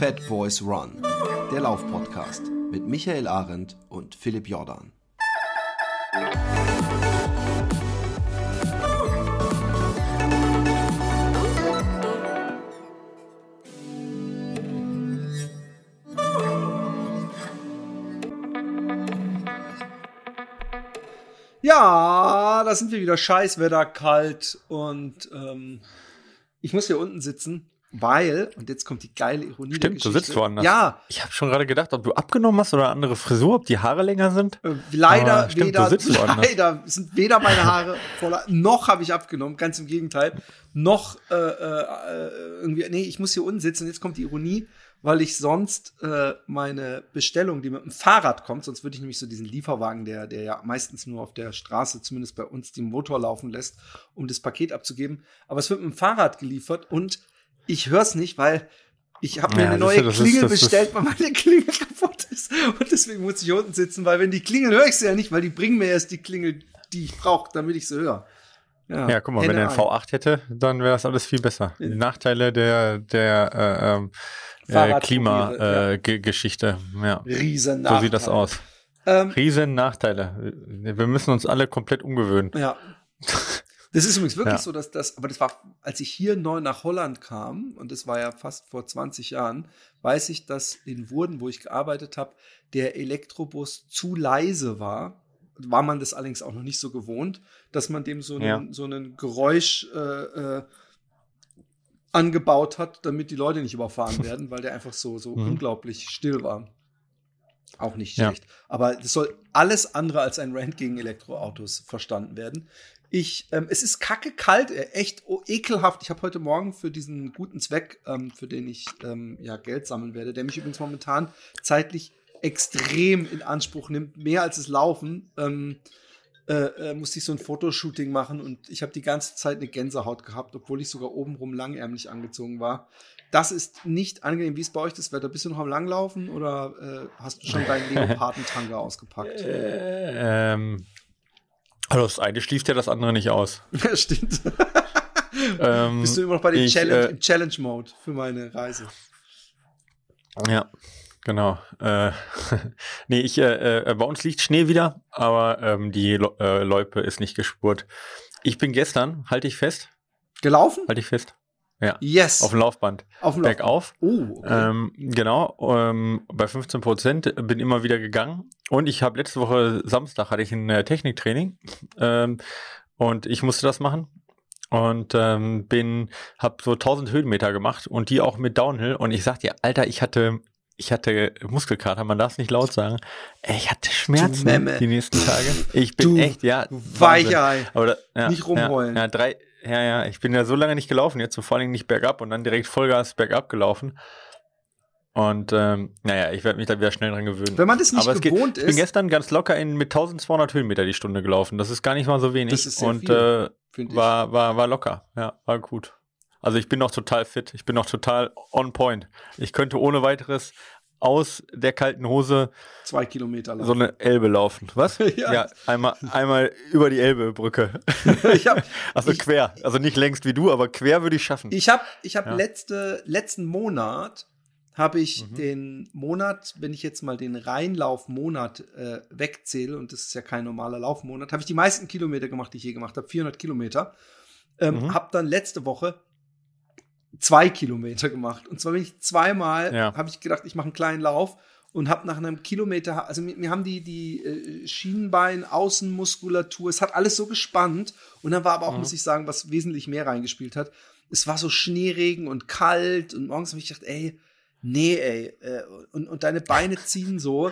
Fat Boys Run, der Laufpodcast mit Michael Arendt und Philipp Jordan. Ja, da sind wir wieder. Scheißwetter, kalt und ähm, ich muss hier unten sitzen, weil, und jetzt kommt die geile Ironie Stimmt, der du sitzt woanders. Ja. Ich habe schon gerade gedacht, ob du abgenommen hast oder eine andere Frisur, ob die Haare länger sind. Äh, leider, Aber stimmt, weder, du sitzt woanders. leider sind weder meine Haare voller, noch habe ich abgenommen, ganz im Gegenteil, noch äh, äh, irgendwie, nee, ich muss hier unten sitzen und jetzt kommt die Ironie, weil ich sonst äh, meine Bestellung, die mit dem Fahrrad kommt, sonst würde ich nämlich so diesen Lieferwagen, der, der ja meistens nur auf der Straße, zumindest bei uns, den Motor laufen lässt, um das Paket abzugeben. Aber es wird mit dem Fahrrad geliefert und ich höre es nicht, weil ich habe mir Ja, eine das neue das Klingel das ist- bestellt, weil meine Klingel kaputt ist. Und deswegen muss ich hier unten sitzen, weil wenn die Klingel höre ich sie ja nicht, weil die bringen mir erst die Klingel, die ich brauche, damit ich sie höre. Ja, guck mal, wenn er einen ein. V8 hätte, dann wäre das alles viel besser. Die Nachteile der, der äh, ähm, äh, Klimageschichte. ja. Riesen So sieht das aus. Ähm, Riesen Nachteile. Wir müssen uns alle komplett umgewöhnen. Ja. Das ist übrigens wirklich Ja. so, dass das, aber das war, als ich hier neu nach Holland kam, und das war ja fast vor 20 Jahren, weiß ich, dass in Wurden, wo ich gearbeitet habe, der Elektrobus zu leise war. War man das allerdings auch noch nicht so gewohnt, dass man dem so einen, Ja. so einen Geräusch äh, äh, angebaut hat, damit die Leute nicht überfahren werden, weil der einfach so, so Mhm. unglaublich still war. Auch nicht Ja. schlecht. Aber das soll alles andere als ein Rant gegen Elektroautos verstanden werden. Ich, ähm, es ist kacke kalt, äh, echt oh, ekelhaft. Ich habe heute Morgen für diesen guten Zweck, ähm, für den ich ähm, ja Geld sammeln werde, der mich übrigens momentan zeitlich extrem in Anspruch nimmt, mehr als das Laufen, ähm, äh, äh, musste ich so ein Fotoshooting machen und ich habe die ganze Zeit eine Gänsehaut gehabt, obwohl ich sogar obenrum langärmlich angezogen war. Das ist nicht angenehm. Wie ist bei euch das Wetter? Bist du noch am Langlaufen oder äh, hast du schon deinen Leopardentanga ausgepackt? Ähm, also das eine schließt ja das andere nicht aus. Ja, stimmt. Ähm, Bist du immer noch bei dem ich, Challenge, äh, im Challenge-Mode für meine Reise? Ja, genau. Äh, nee, ich, äh, äh, bei uns liegt Schnee wieder, aber ähm, die Lo- äh, Loipe ist nicht gespurt. Ich bin gestern, halte ich fest, Gelaufen? halte ich fest, Yes. auf dem Laufband. Auf dem Bergauf. Oh, okay. Ähm, genau, ähm, bei 15 Prozent bin immer wieder gegangen. Und ich habe letzte Woche Samstag hatte ich ein äh, Techniktraining ähm, und ich musste das machen und ähm, bin habe so 1000 Höhenmeter gemacht und die auch mit Downhill und ich sag dir, Alter, ich hatte ich hatte Muskelkater, man darf es nicht laut sagen. Ich hatte Schmerzen die nächsten Tage. Ich bin Du echt, ja. Weichei. Aber da, ja, Nicht rumheulen. Ja, ja, drei, ja, ja, ich bin ja so lange nicht gelaufen jetzt, und vor allen Dingen nicht bergab und dann direkt Vollgas bergab gelaufen. Und ähm, naja, ich werde mich da wieder schnell dran gewöhnen. Wenn man das nicht Aber es geht, gewohnt ich bin ist, gestern ganz locker in, mit 1200 Höhenmeter die Stunde gelaufen. Das ist gar nicht mal so wenig. Das ist sehr und viel, äh, war, war, war locker. Ja, war gut. Also ich bin noch total fit. Ich bin noch total on point. Ich könnte ohne weiteres aus der kalten Hose zwei Kilometer lang. so eine Elbe laufen. Was? Ja. einmal, einmal über die Elbebrücke. ich habe Also Ich- quer. Also nicht längst wie du, aber quer würde ich schaffen. ich hab, ich hab Ja. letzte, letzten Monat habe ich Mhm. den Monat, wenn ich jetzt mal den Reinlaufmonat äh, wegzähle, und das ist ja kein normaler Laufmonat, habe ich die meisten Kilometer gemacht, die ich je gemacht habe, 400 Kilometer. Ähm, Mhm. Habe dann letzte Woche zwei Kilometer gemacht. Und zwar bin ich zweimal, Ja. habe ich gedacht, ich mache einen kleinen Lauf und habe nach einem Kilometer, also mir, mir haben die, die äh, Schienbein, Außenmuskulatur, es hat alles so gespannt. Und dann war aber auch, Mhm. muss ich sagen, was wesentlich mehr reingespielt hat. Es war so Schneeregen und kalt und morgens habe ich gedacht, ey, nee, ey, äh, und, und deine Beine ziehen so.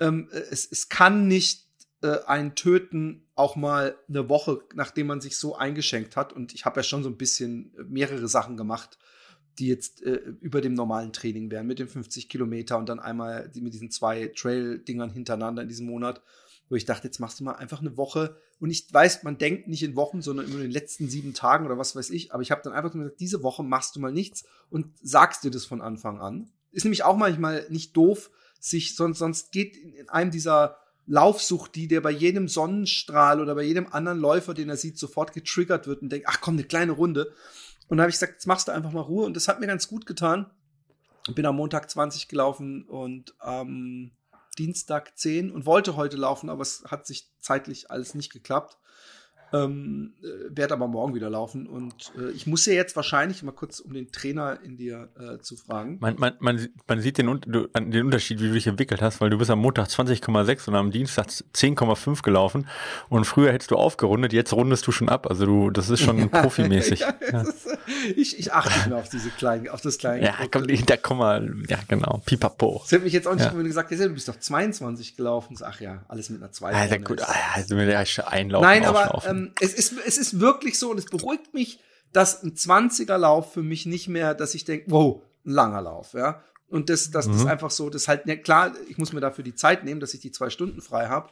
Ähm, äh, es, es kann nicht äh, einen töten, auch mal eine Woche, nachdem man sich so eingeschenkt hat. Und ich habe ja schon so ein bisschen äh, mehrere Sachen gemacht, die jetzt äh, über dem normalen Training wären, mit den 50 Kilometer und dann einmal die, mit diesen zwei Trail-Dingern hintereinander in diesem Monat, wo ich dachte, jetzt machst du mal einfach eine Woche. Und ich weiß, man denkt nicht in Wochen, sondern in den letzten sieben Tagen oder was weiß ich. Aber ich habe dann einfach gesagt, diese Woche machst du mal nichts und sagst dir das von Anfang an. Ist nämlich auch manchmal nicht doof, sich, sonst, sonst geht in einem dieser Laufsucht, die der bei jedem Sonnenstrahl oder bei jedem anderen Läufer, den er sieht, sofort getriggert wird und denkt, ach komm, eine kleine Runde. Und da habe ich gesagt, jetzt machst du einfach mal Ruhe. Und das hat mir ganz gut getan. Bin am Montag 20 gelaufen und am Dienstag 10 und wollte heute laufen, aber es hat sich zeitlich alles nicht geklappt. Ähm, äh, werde aber morgen wieder laufen und äh, ich muss ja jetzt wahrscheinlich mal kurz, um den Trainer in dir äh, zu fragen. Man, man, man, man sieht den, du, den Unterschied, wie du dich entwickelt hast, weil du bist am Montag 20,6 und am Dienstag 10,5 gelaufen und früher hättest du aufgerundet, jetzt rundest du schon ab. Also du, das ist schon profimäßig. ja, ja. Ist, ich, ich achte mehr auf diese kleinen, auf das kleine. Ja, komm, da komm mal, ja genau, pipapo. Das hätte mich jetzt auch nicht, ja. gesagt du bist doch 22 gelaufen. Ach ja, alles mit einer 2. Ja, gut, also mit der Einlaufen, Nein, aber ähm, es, ist, es ist wirklich so und es beruhigt mich, dass ein 20er Lauf für mich nicht mehr, dass ich denke, wow, ein langer Lauf, ja. Und das, das mhm. ist einfach so, das halt, ja, klar, ich muss mir dafür die Zeit nehmen, dass ich die zwei Stunden frei habe.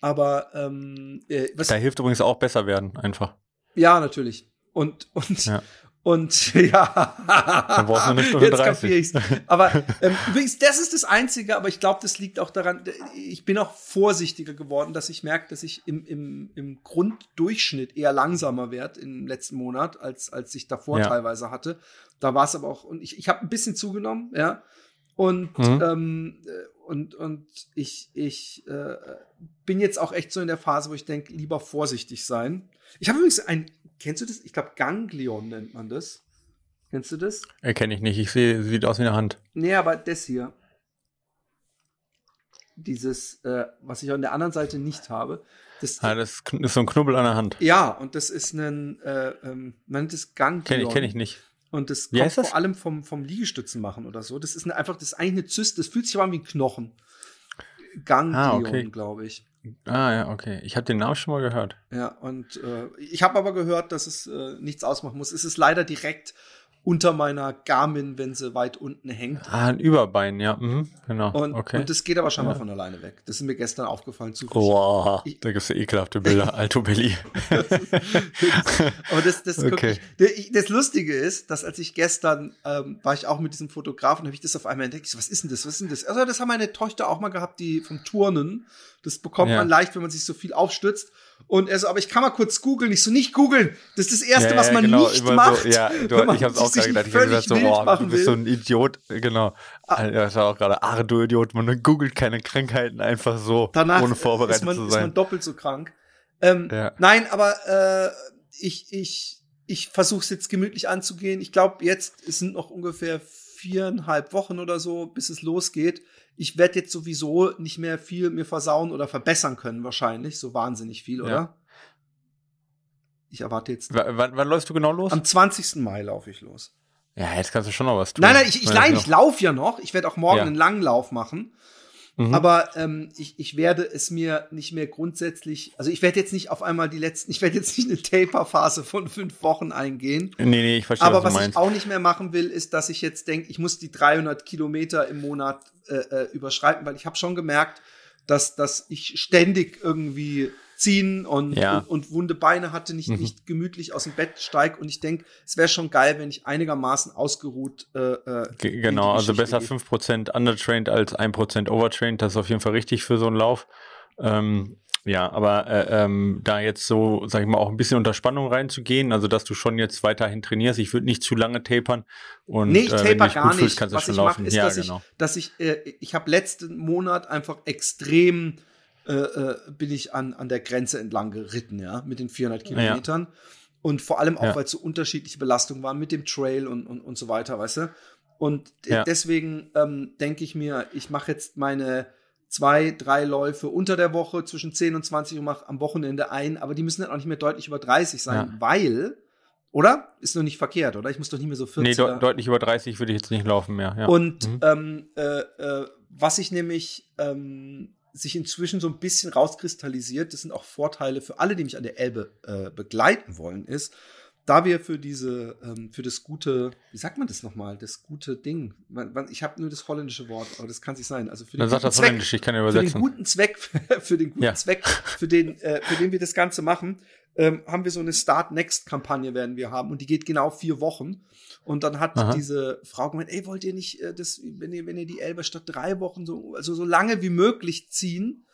Aber ähm, äh, was, da hilft übrigens auch besser werden, einfach. Ja, natürlich. Und, und, ja. Und ja, Dann eine Stunde jetzt kapiere ich's. Aber ähm, übrigens, das ist das Einzige, aber ich glaube, das liegt auch daran, ich bin auch vorsichtiger geworden, dass ich merke, dass ich im, im, im Grunddurchschnitt eher langsamer werde im letzten Monat, als, als ich davor ja. teilweise hatte. Da war es aber auch, und ich, ich habe ein bisschen zugenommen, ja. Und, mhm. ähm, und, und ich, ich äh, bin jetzt auch echt so in der Phase, wo ich denke, lieber vorsichtig sein. Ich habe übrigens ein Kennst du das? Ich glaube, Ganglion nennt man das. Kennst du das? Erkenne ich nicht. Ich sehe, sieht aus wie eine Hand. Nee, aber das hier. Dieses, äh, was ich an der anderen Seite nicht habe. Das, ah, das ist so ein Knubbel an der Hand. Ja, und das ist ein, äh, ähm, man nennt es Ganglion. Kenne ich, kenn ich nicht. Und das kommt vor allem vom, vom Liegestützen machen oder so. Das ist eine, einfach, das ist eigentlich eine Zyste. Das fühlt sich aber an wie ein Knochen. Ganglion, ah, okay. glaube ich. Ah ja, okay. Ich habe den Namen schon mal gehört. Ja, und äh, ich habe aber gehört, dass es äh, nichts ausmachen muss. Es ist leider direkt unter meiner Garmin, wenn sie weit unten hängt. Ah, ein Überbein, ja, mhm, genau. Und, okay. und das geht aber scheinbar ja. von alleine weg. Das ist mir gestern aufgefallen. Zufällig. Boah, ich, da gibt's ja ekelhafte Bilder, Alto Belli. aber das, das, okay. ich, das Lustige ist, dass als ich gestern ähm, war ich auch mit diesem Fotografen, habe ich das auf einmal entdeckt. Ich so, was ist denn das? Was ist denn das? Also das haben meine Tochter auch mal gehabt, die vom Turnen. Das bekommt ja. man leicht, wenn man sich so viel aufstützt. Und er so, aber ich kann mal kurz googeln. Ich so, nicht googeln. Das ist das Erste, ja, was man genau, nicht macht. So, ja, du, ich hab's auch gerade gedacht. Ich hab gesagt, so, boah, du bist so ein Idiot. Genau. Ah. Das war auch gerade, ach du Idiot, man googelt keine Krankheiten einfach so, Danach ohne vorbereitet man, zu sein. ist man doppelt so krank. Ähm, ja. Nein, aber äh, ich, ich, ich versuche es jetzt gemütlich anzugehen. Ich glaube, jetzt sind noch ungefähr viereinhalb Wochen oder so, bis es losgeht ich werde jetzt sowieso nicht mehr viel mir versauen oder verbessern können, wahrscheinlich. So wahnsinnig viel, oder? Ja. Ich erwarte jetzt. W wann, wann läufst du genau los? Am 20. Mai laufe ich los. Ja, jetzt kannst du schon noch was tun. Nein, nein, ich, ich, nein, ich laufe ja noch. Ich werde auch morgen ja. einen langen Lauf machen. Mhm. Aber ähm, ich, ich werde es mir nicht mehr grundsätzlich, also ich werde jetzt nicht auf einmal die letzten, ich werde jetzt nicht eine Taper-Phase von fünf Wochen eingehen. Nee, nee, ich verstehe. Aber was, was ich auch nicht mehr machen will, ist, dass ich jetzt denke, ich muss die 300 Kilometer im Monat äh, äh, überschreiten, weil ich habe schon gemerkt, dass, dass ich ständig irgendwie ziehen und, ja. und, und, wunde Beine hatte, nicht, mhm. nicht gemütlich aus dem Bett steig. Und ich denke, es wäre schon geil, wenn ich einigermaßen ausgeruht. Äh, äh genau, also besser gehe. 5% undertrained als 1% overtrained. Das ist auf jeden Fall richtig für so einen Lauf. Ähm, ja, aber äh, ähm, da jetzt so, sag ich mal, auch ein bisschen unter Spannung reinzugehen, also dass du schon jetzt weiterhin trainierst. Ich würde nicht zu lange tapern. Und, nee, ich äh, taper gar nicht. Fühlst, Was ich mache, ist, ja, dass, genau. ich, dass ich, äh, ich habe letzten Monat einfach extrem äh, äh, bin ich an, an der Grenze entlang geritten, ja, mit den 400 Kilometern. Ja. Und vor allem auch, ja. weil es so unterschiedliche Belastungen waren mit dem Trail und, und, und so weiter, weißt du? Und ja. deswegen ähm, denke ich mir, ich mache jetzt meine zwei, drei Läufe unter der Woche zwischen 10 und 20 und mache am Wochenende ein, aber die müssen dann auch nicht mehr deutlich über 30 sein, ja. weil, oder? Ist noch nicht verkehrt, oder? Ich muss doch nicht mehr so 40. Nee, de deutlich über 30 würde ich jetzt nicht laufen mehr. Ja. Und mhm. ähm, äh, äh, was ich nämlich ähm, sich inzwischen so ein bisschen rauskristallisiert, das sind auch Vorteile für alle, die mich an der Elbe äh, begleiten wollen, ist, da wir für diese, ähm, für das gute, wie sagt man das nochmal, das gute Ding, man, man, ich habe nur das holländische Wort, aber das kann es nicht sein. Also für den Dann sagt das Zweck, Holländisch, ich kann ja übersetzen. Für den guten Zweck, für den guten ja. Zweck, für den, äh, für den wir das Ganze machen, ähm, haben wir so eine Start Next Kampagne werden wir haben und die geht genau vier Wochen. Und dann hat Aha. diese Frau gemeint, ey, wollt ihr nicht äh, das, wenn ihr, wenn ihr die Elbe statt drei Wochen so, also so lange wie möglich ziehen?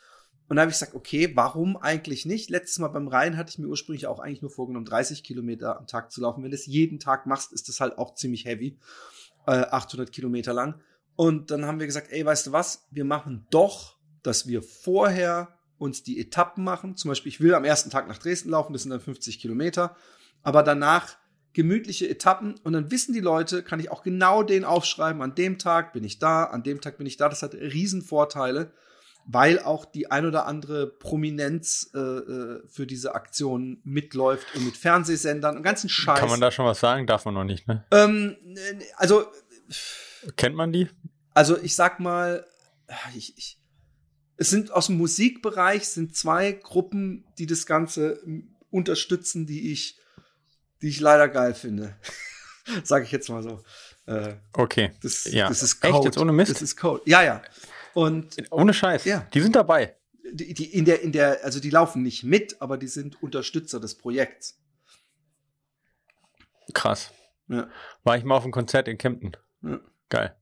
Und da habe ich gesagt, okay, warum eigentlich nicht? Letztes Mal beim Rhein hatte ich mir ursprünglich auch eigentlich nur vorgenommen, 30 Kilometer am Tag zu laufen. Wenn du es jeden Tag machst, ist das halt auch ziemlich heavy. äh, 800 Kilometer lang. Und dann haben wir gesagt, ey, weißt du was? Wir machen doch, dass wir vorher uns die Etappen machen. Zum Beispiel, ich will am ersten Tag nach Dresden laufen, das sind dann 50 Kilometer. Aber danach gemütliche Etappen und dann wissen die Leute, kann ich auch genau den aufschreiben, an dem Tag bin ich da, an dem Tag bin ich da. Das hat Riesenvorteile, weil auch die ein oder andere Prominenz äh, äh für diese Aktion mitläuft und mit Fernsehsendern und ganzen Scheiß. Kann man da schon was sagen? Darf man noch nicht, ne? Ähm, also Kennt man die? Also ich sag mal, ich, ich, es sind aus dem Musikbereich sind zwei Gruppen, die das Ganze unterstützen, die ich, die ich leider geil finde. Sag ich jetzt mal so. Äh, okay. Das, ja. das ist Code. Echt jetzt ohne Mist? Das ist Code. Ja, ja. Und ohne Scheiß. Ja. Die sind dabei. Die, die in der in der also die laufen nicht mit, aber die sind Unterstützer des Projekts. Krass. Ja. War ich mal auf einem Konzert in Kempten. Ja. Geil.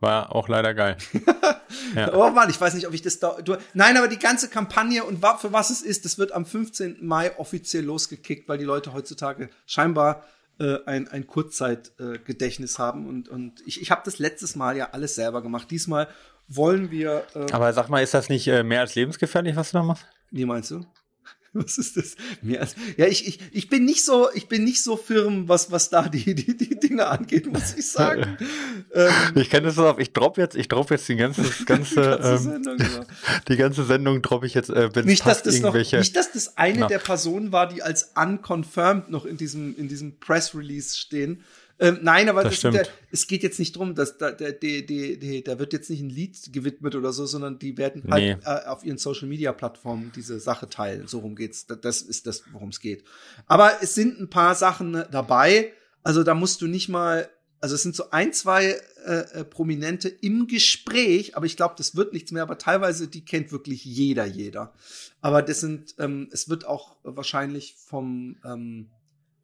War auch leider geil. ja. Oh Mann, ich weiß nicht, ob ich das da. Du, nein, aber die ganze Kampagne und für was es ist, das wird am 15. Mai offiziell losgekickt, weil die Leute heutzutage scheinbar äh, ein, ein Kurzzeitgedächtnis äh, haben. Und, und ich, ich habe das letztes Mal ja alles selber gemacht. Diesmal wollen wir. Äh, aber sag mal, ist das nicht äh, mehr als lebensgefährlich, was du da machst? Wie meinst du? Was ist das? Ja, ich, ich, ich bin nicht so, ich bin nicht so firm, was, was da die, die, die Dinge angeht, muss ich sagen. ähm, ich kenne das auf, ich drop jetzt, ich drop jetzt die ganze, ganze, die ganze ähm, Sendung, ja. die ganze Sendung drop ich jetzt, äh, wenn nicht, dass das irgendwelche. Noch, nicht, dass das eine na. der Personen war, die als unconfirmed noch in diesem, in diesem Press Release stehen. Ähm, nein, aber das das der, es geht jetzt nicht drum, dass da, der, der, der, da wird jetzt nicht ein Lied gewidmet oder so, sondern die werden halt nee. äh, auf ihren Social Media Plattformen diese Sache teilen. So rum geht's. Das ist das, worum es geht. Aber es sind ein paar Sachen dabei. Also da musst du nicht mal, also es sind so ein, zwei äh, äh Prominente im Gespräch, aber ich glaube, das wird nichts mehr. Aber teilweise die kennt wirklich jeder, jeder. Aber das sind, ähm, es wird auch wahrscheinlich vom ähm,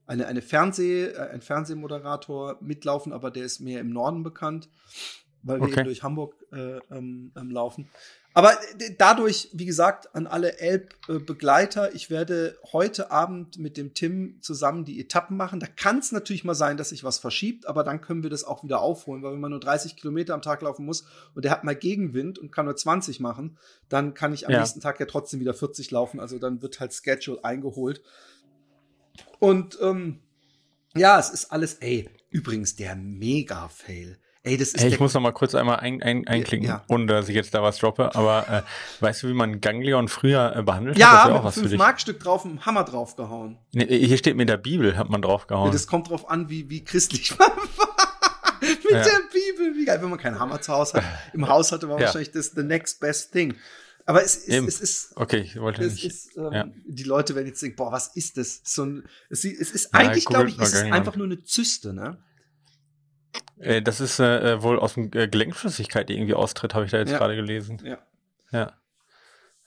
eine, eine Fernseh, äh, ein Fernsehmoderator mitlaufen, aber der ist mehr im Norden bekannt, weil wir okay. eben durch Hamburg äh, ähm, ähm, laufen. Aber dadurch, wie gesagt, an alle Elb-Begleiter, ich werde heute Abend mit dem Tim zusammen die Etappen machen. Da kann es natürlich mal sein, dass sich was verschiebt, aber dann können wir das auch wieder aufholen, weil wenn man nur 30 Kilometer am Tag laufen muss und der hat mal Gegenwind und kann nur 20 machen, dann kann ich am ja. nächsten Tag ja trotzdem wieder 40 laufen. Also dann wird halt Schedule eingeholt. Und ähm, ja, es ist alles, ey, übrigens der Mega-Fail. Ey, das ist hey, ich muss noch mal kurz einmal ein, ein, einklicken, ja. ohne dass ich jetzt da was droppe. Aber äh, weißt du, wie man Ganglion früher äh, behandelt ja, hat? Ja, mit einem 5-Mark-Stück drauf, einen Hammer draufgehauen. Nee, hier steht mit der Bibel, hat man draufgehauen. Ja, das kommt drauf an, wie, wie christlich man war. mit ja. der Bibel, wie geil, wenn man keinen Hammer zu Hause hat. Im Haus hatte man wahrscheinlich das the next best thing. Aber es ist, es ist, okay, ich wollte es nicht. Ist, ähm, ja. Die Leute werden jetzt denken, boah, was ist das? So ein, es, es ist ja, eigentlich, glaube ich, ist es einfach nur eine Zyste, ne? Äh, das ist äh, wohl aus dem äh, Gelenkflüssigkeit, die irgendwie austritt, habe ich da jetzt ja. gerade gelesen. Ja. Ja.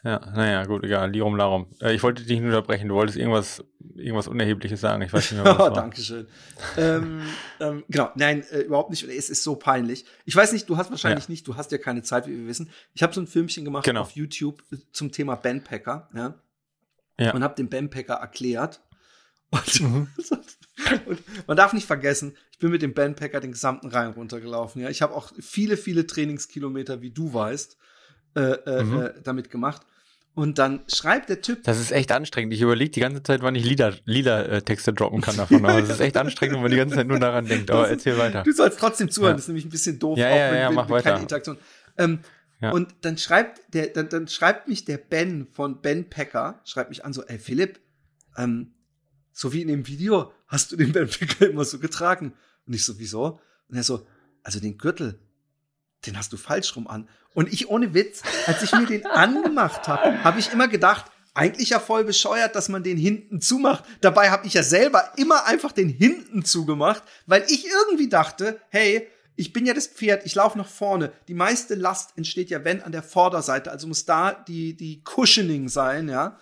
Ja, naja, gut, egal. Lirum Larum. Äh, ich wollte dich nicht unterbrechen. Du wolltest irgendwas, irgendwas Unerhebliches sagen. Ich weiß nicht mehr, was oh, Dankeschön. ähm, ähm, genau, nein, äh, überhaupt nicht. Es ist so peinlich. Ich weiß nicht, du hast wahrscheinlich ja. nicht, du hast ja keine Zeit, wie wir wissen. Ich habe so ein Filmchen gemacht genau. auf YouTube zum Thema Bandpacker, ja. ja. Und habe den Bandpacker erklärt. Und, mhm. und, man darf nicht vergessen, ich bin mit dem Bandpacker den gesamten Rhein runtergelaufen. Ja, ich habe auch viele, viele Trainingskilometer, wie du weißt, äh, äh, mhm. äh, damit gemacht. Und dann schreibt der Typ. Das ist echt anstrengend. Ich überlege die ganze Zeit, wann ich lila, lila äh, Texte droppen kann davon. Aber es ist echt anstrengend, wenn man die ganze Zeit nur daran denkt. Aber erzähl weiter. Du sollst trotzdem zuhören. Ja. Das ist nämlich ein bisschen doof. Ja, ja, ja, mach weiter. Keine Interaktion. Ähm, ja. Und dann schreibt der, dann, dann schreibt mich der Ben von Ben Packer, schreibt mich an so, ey Philipp, ähm, so wie in dem Video, hast du den Ben Packer immer so getragen? Und ich so, wieso? Und er so, also den Gürtel, den hast du falsch rum an. Und ich ohne Witz, als ich mir den angemacht habe, habe ich immer gedacht, eigentlich ja voll bescheuert, dass man den hinten zumacht. Dabei habe ich ja selber immer einfach den hinten zugemacht, weil ich irgendwie dachte, hey, ich bin ja das Pferd, ich laufe nach vorne. Die meiste Last entsteht ja, wenn, an der Vorderseite. Also muss da die, die Cushioning sein, ja.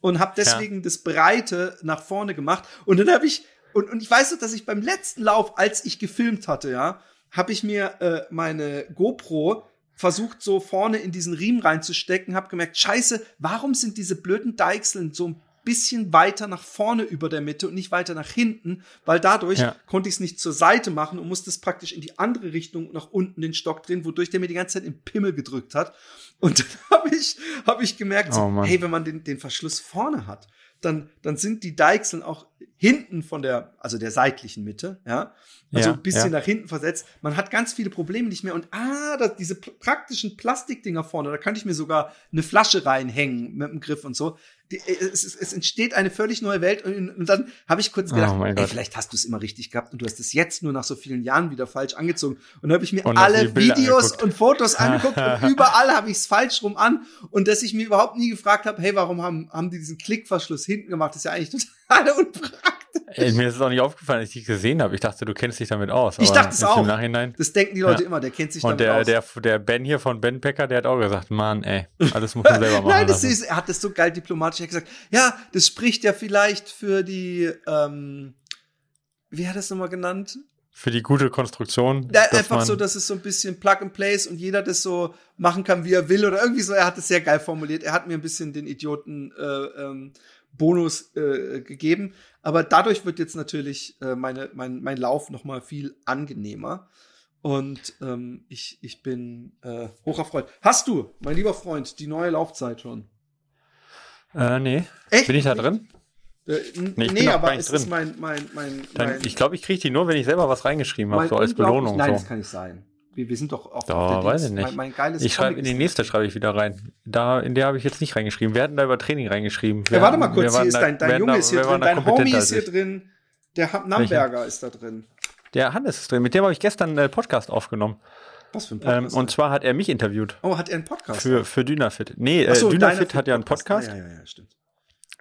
Und habe deswegen ja. das Breite nach vorne gemacht. Und dann habe ich, und, und ich weiß noch, dass ich beim letzten Lauf, als ich gefilmt hatte, ja, habe ich mir äh, meine GoPro versucht so vorne in diesen Riemen reinzustecken, habe gemerkt, scheiße, warum sind diese blöden Deichseln so ein bisschen weiter nach vorne über der Mitte und nicht weiter nach hinten, weil dadurch Ja. konnte ich es nicht zur Seite machen und musste es praktisch in die andere Richtung nach unten den Stock drehen, wodurch der mir die ganze Zeit im Pimmel gedrückt hat. Und dann habe ich, hab ich gemerkt, Oh hey, wenn man den, den Verschluss vorne hat, dann, dann sind die Deichseln auch hinten von der, also der seitlichen Mitte, ja, also Ja, ein bisschen ja. nach hinten versetzt. Man hat ganz viele Probleme nicht mehr. Und ah, das, diese praktischen Plastikdinger vorne, da kann ich mir sogar eine Flasche reinhängen mit dem Griff und so. Die, äh, es, es, es entsteht eine völlig neue Welt. Und, und dann habe ich kurz Oh gedacht, mein ey, vielleicht hast du es immer richtig gehabt und du hast es jetzt nur nach so vielen Jahren wieder falsch angezogen. Und dann habe ich mir Und alle Videos angeguckt. und Fotos angeguckt und überall habe ich es falsch rum an. Und dass ich mir überhaupt nie gefragt habe, hey, warum haben, haben die diesen Klickverschluss hinten gemacht? Das ist ja eigentlich total unpraktisch. Ey, mir ist es auch nicht aufgefallen, als ich dich gesehen habe. Ich dachte, du kennst dich damit aus. Ich dachte es auch. Im Nachhinein. Das denken die Leute Ja. immer, der kennt sich Und damit der, aus. der, der Ben hier von Ben Becker, der hat auch gesagt, Mann, ey, alles muss man selber machen. Nein, das lassen. ist, er hat das so geil diplomatisch gesagt. Ja, das spricht ja vielleicht für die, ähm, wie hat er es nochmal genannt? Für die gute Konstruktion. Ja, dass einfach so, dass es so ein bisschen Plug and Place und jeder das so machen kann, wie er will oder irgendwie so. Er hat es sehr geil formuliert. Er hat mir ein bisschen den Idioten äh, ähm, Bonus äh, gegeben. Aber dadurch wird jetzt natürlich äh, meine, mein, mein Lauf noch mal viel angenehmer. Und ähm, ich, ich bin äh, hoch erfreut. Hast du, mein lieber Freund, die neue Laufzeit schon? Äh, nee. Echt? Bin ich da drin? Äh, Nee, nee, aber es drin. ist mein, mein, mein, Dann, mein, ich glaube, ich kriege die nur, wenn ich selber was reingeschrieben habe, so als Belohnung. Nein, so. das kann nicht sein. Wir, wir sind doch auch Da, auf der weiß Dings. ich nicht. Mein, mein geiles Ich schreibe in die nächste schreibe ich wieder rein. Da, in der habe ich jetzt nicht reingeschrieben. Wir hatten da über Training reingeschrieben. Ja, Wir warte hatten- mal kurz, hier ist da- dein, dein Junge ist hier drin, dein Homie ist als hier drin, der Namberger ist da drin. Der Hannes ist drin. Mit dem habe ich gestern einen Podcast aufgenommen. Was für ein Ähm, Podcast? und zwar hat er mich interviewt. oh, hat er einen Podcast? Für, für Dynafit. Nee, äh, so, Dynafit hat ja einen Podcast. Ah, ja, ja, ja, stimmt.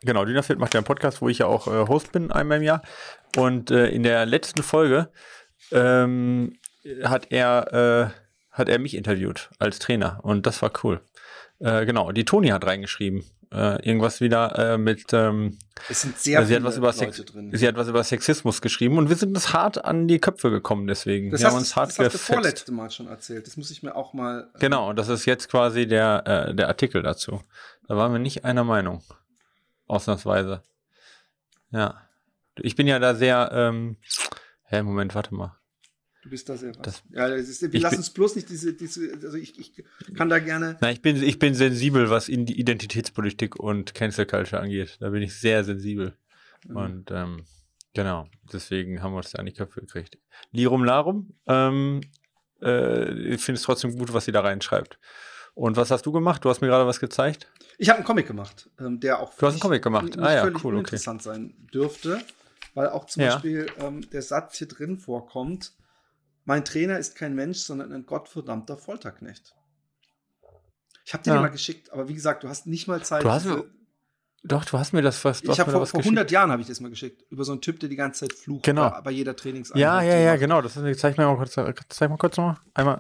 Genau, Dynafit macht ja einen Podcast, wo ich ja auch äh, Host bin einmal im Jahr. Und äh, in der letzten Folge ähm, hat er äh, hat er mich interviewt als Trainer und das war cool. Äh, genau, die Toni hat reingeschrieben. Äh, irgendwas wieder äh, mit ähm, Es sind sehr sie viele hat was über Leute Sex drin. sie hat was über Sexismus geschrieben und wir sind uns hart an die Köpfe gekommen deswegen. das wir hast, haben uns hart das hast du vorletzte Mal schon erzählt. Das muss ich mir auch mal. äh, Genau, das ist jetzt quasi der, äh, der Artikel dazu. Da waren wir nicht einer Meinung. Ausnahmsweise. Ja. Ich bin ja da sehr, ähm, hä, Moment, warte mal. Du bist da sehr was. Das- ja, das ist, wir lassen uns bloß nicht diese, diese, also ich, ich kann da gerne. Na, ich bin, ich bin sensibel, was die Identitätspolitik und Cancel Culture angeht. Da bin ich sehr sensibel. Mhm. Und ähm, genau, deswegen haben wir uns da an die Köpfe gekriegt. Lirum Larum, ähm, äh, ich finde es trotzdem gut, was sie da reinschreibt. Und was hast du gemacht? Du hast mir gerade was gezeigt. Ich habe einen Comic gemacht, ähm, der auch Du hast einen Comic gemacht. nicht Ah ja, cool, okay. uninteressant sein dürfte, weil auch zum Ja. Beispiel ähm, der Satz hier drin vorkommt: Mein Trainer ist kein Mensch, sondern ein gottverdammter Folterknecht. Ich habe dir Ja. den mal geschickt, aber wie gesagt, du hast nicht mal Zeit. Du hast mir- Doch, du hast mir das du ich habe vor, vor geschickt. 100 Jahren habe ich das mal geschickt über so einen Typ, der die ganze Zeit flucht Genau. bei, bei jeder Trainingseinheit. Ja, ja, ja, genau. Das ist, zeig mir mal kurz, zeig mal kurz nochmal. Einmal.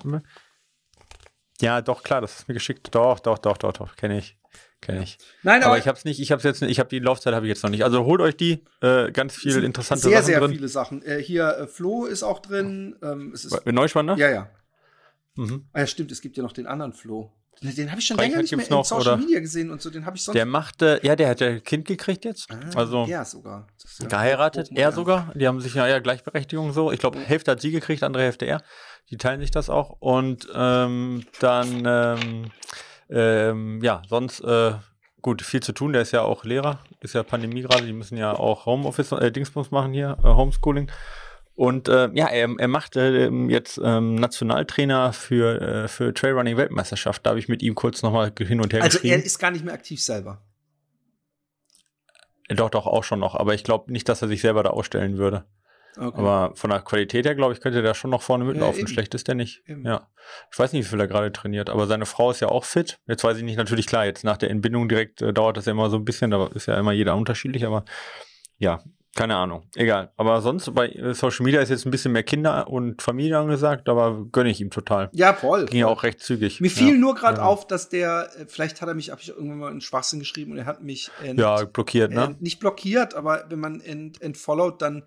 Ja, doch, klar, das ist mir geschickt. Doch, doch, doch, doch, doch. Kenne ich. Kenne ich. Nein, aber, Aber ich hab's nicht, ich hab's jetzt nicht, ich habe die Laufzeit habe ich jetzt noch nicht. Also holt euch die, äh, ganz es viel interessante sehr, Sachen sehr drin. viele Sachen. Äh, hier äh, Flo ist auch drin. Ähm, es ist, Bei Neuschwander? ja, ja. Mhm. Ah ja, stimmt, es gibt ja noch den anderen Flo. Den, den habe ich schon Frankreich länger nicht mehr gibt's in noch, Social oder? Media gesehen und so. Den habe ich sonst. Der machte, ja, der hat ja ein Kind gekriegt jetzt. Ah, also ja, sogar. Ja geheiratet, er sogar. Die haben sich ja, ja Gleichberechtigung so. Ich glaube, Hälfte hat sie gekriegt, andere Hälfte er. Die teilen sich das auch. Und ähm, dann, ähm, ähm, ja, sonst, äh, gut, viel zu tun. Der ist ja auch Lehrer. Ist ja Pandemie gerade. Die müssen ja auch Homeoffice, äh, Dingsbums machen hier, äh, Homeschooling. Und äh, ja, er, er macht äh, jetzt ähm, Nationaltrainer für, äh, für Trailrunning Weltmeisterschaft. Da habe ich mit ihm kurz nochmal hin und her Also er ist gar nicht mehr aktiv selber. Doch, doch, auch schon noch. Aber ich glaube nicht, dass er sich selber da ausstellen würde. Okay. Aber von der Qualität her, glaube ich, könnte der schon noch vorne mitlaufen. eben. Schlecht ist der nicht. Eben. Ja. Ich weiß nicht, wie viel er gerade trainiert, aber seine Frau ist ja auch fit. Jetzt weiß ich nicht, natürlich klar, jetzt nach der Entbindung direkt äh, dauert das ja immer so ein bisschen, da ist ja immer jeder unterschiedlich, aber ja, keine Ahnung. Egal. Aber sonst bei äh, Social Media ist jetzt ein bisschen mehr Kinder und Familie angesagt, aber gönne ich ihm total. ja, voll. Ging ja auch recht zügig. Mir fiel ja. nur gerade ja. auf, dass der, äh, vielleicht hat er mich, habe ich irgendwann mal einen Schwachsinn geschrieben und er hat mich ent, Ja, blockiert, ne? ent, nicht blockiert, aber wenn man ent, entfollowt, dann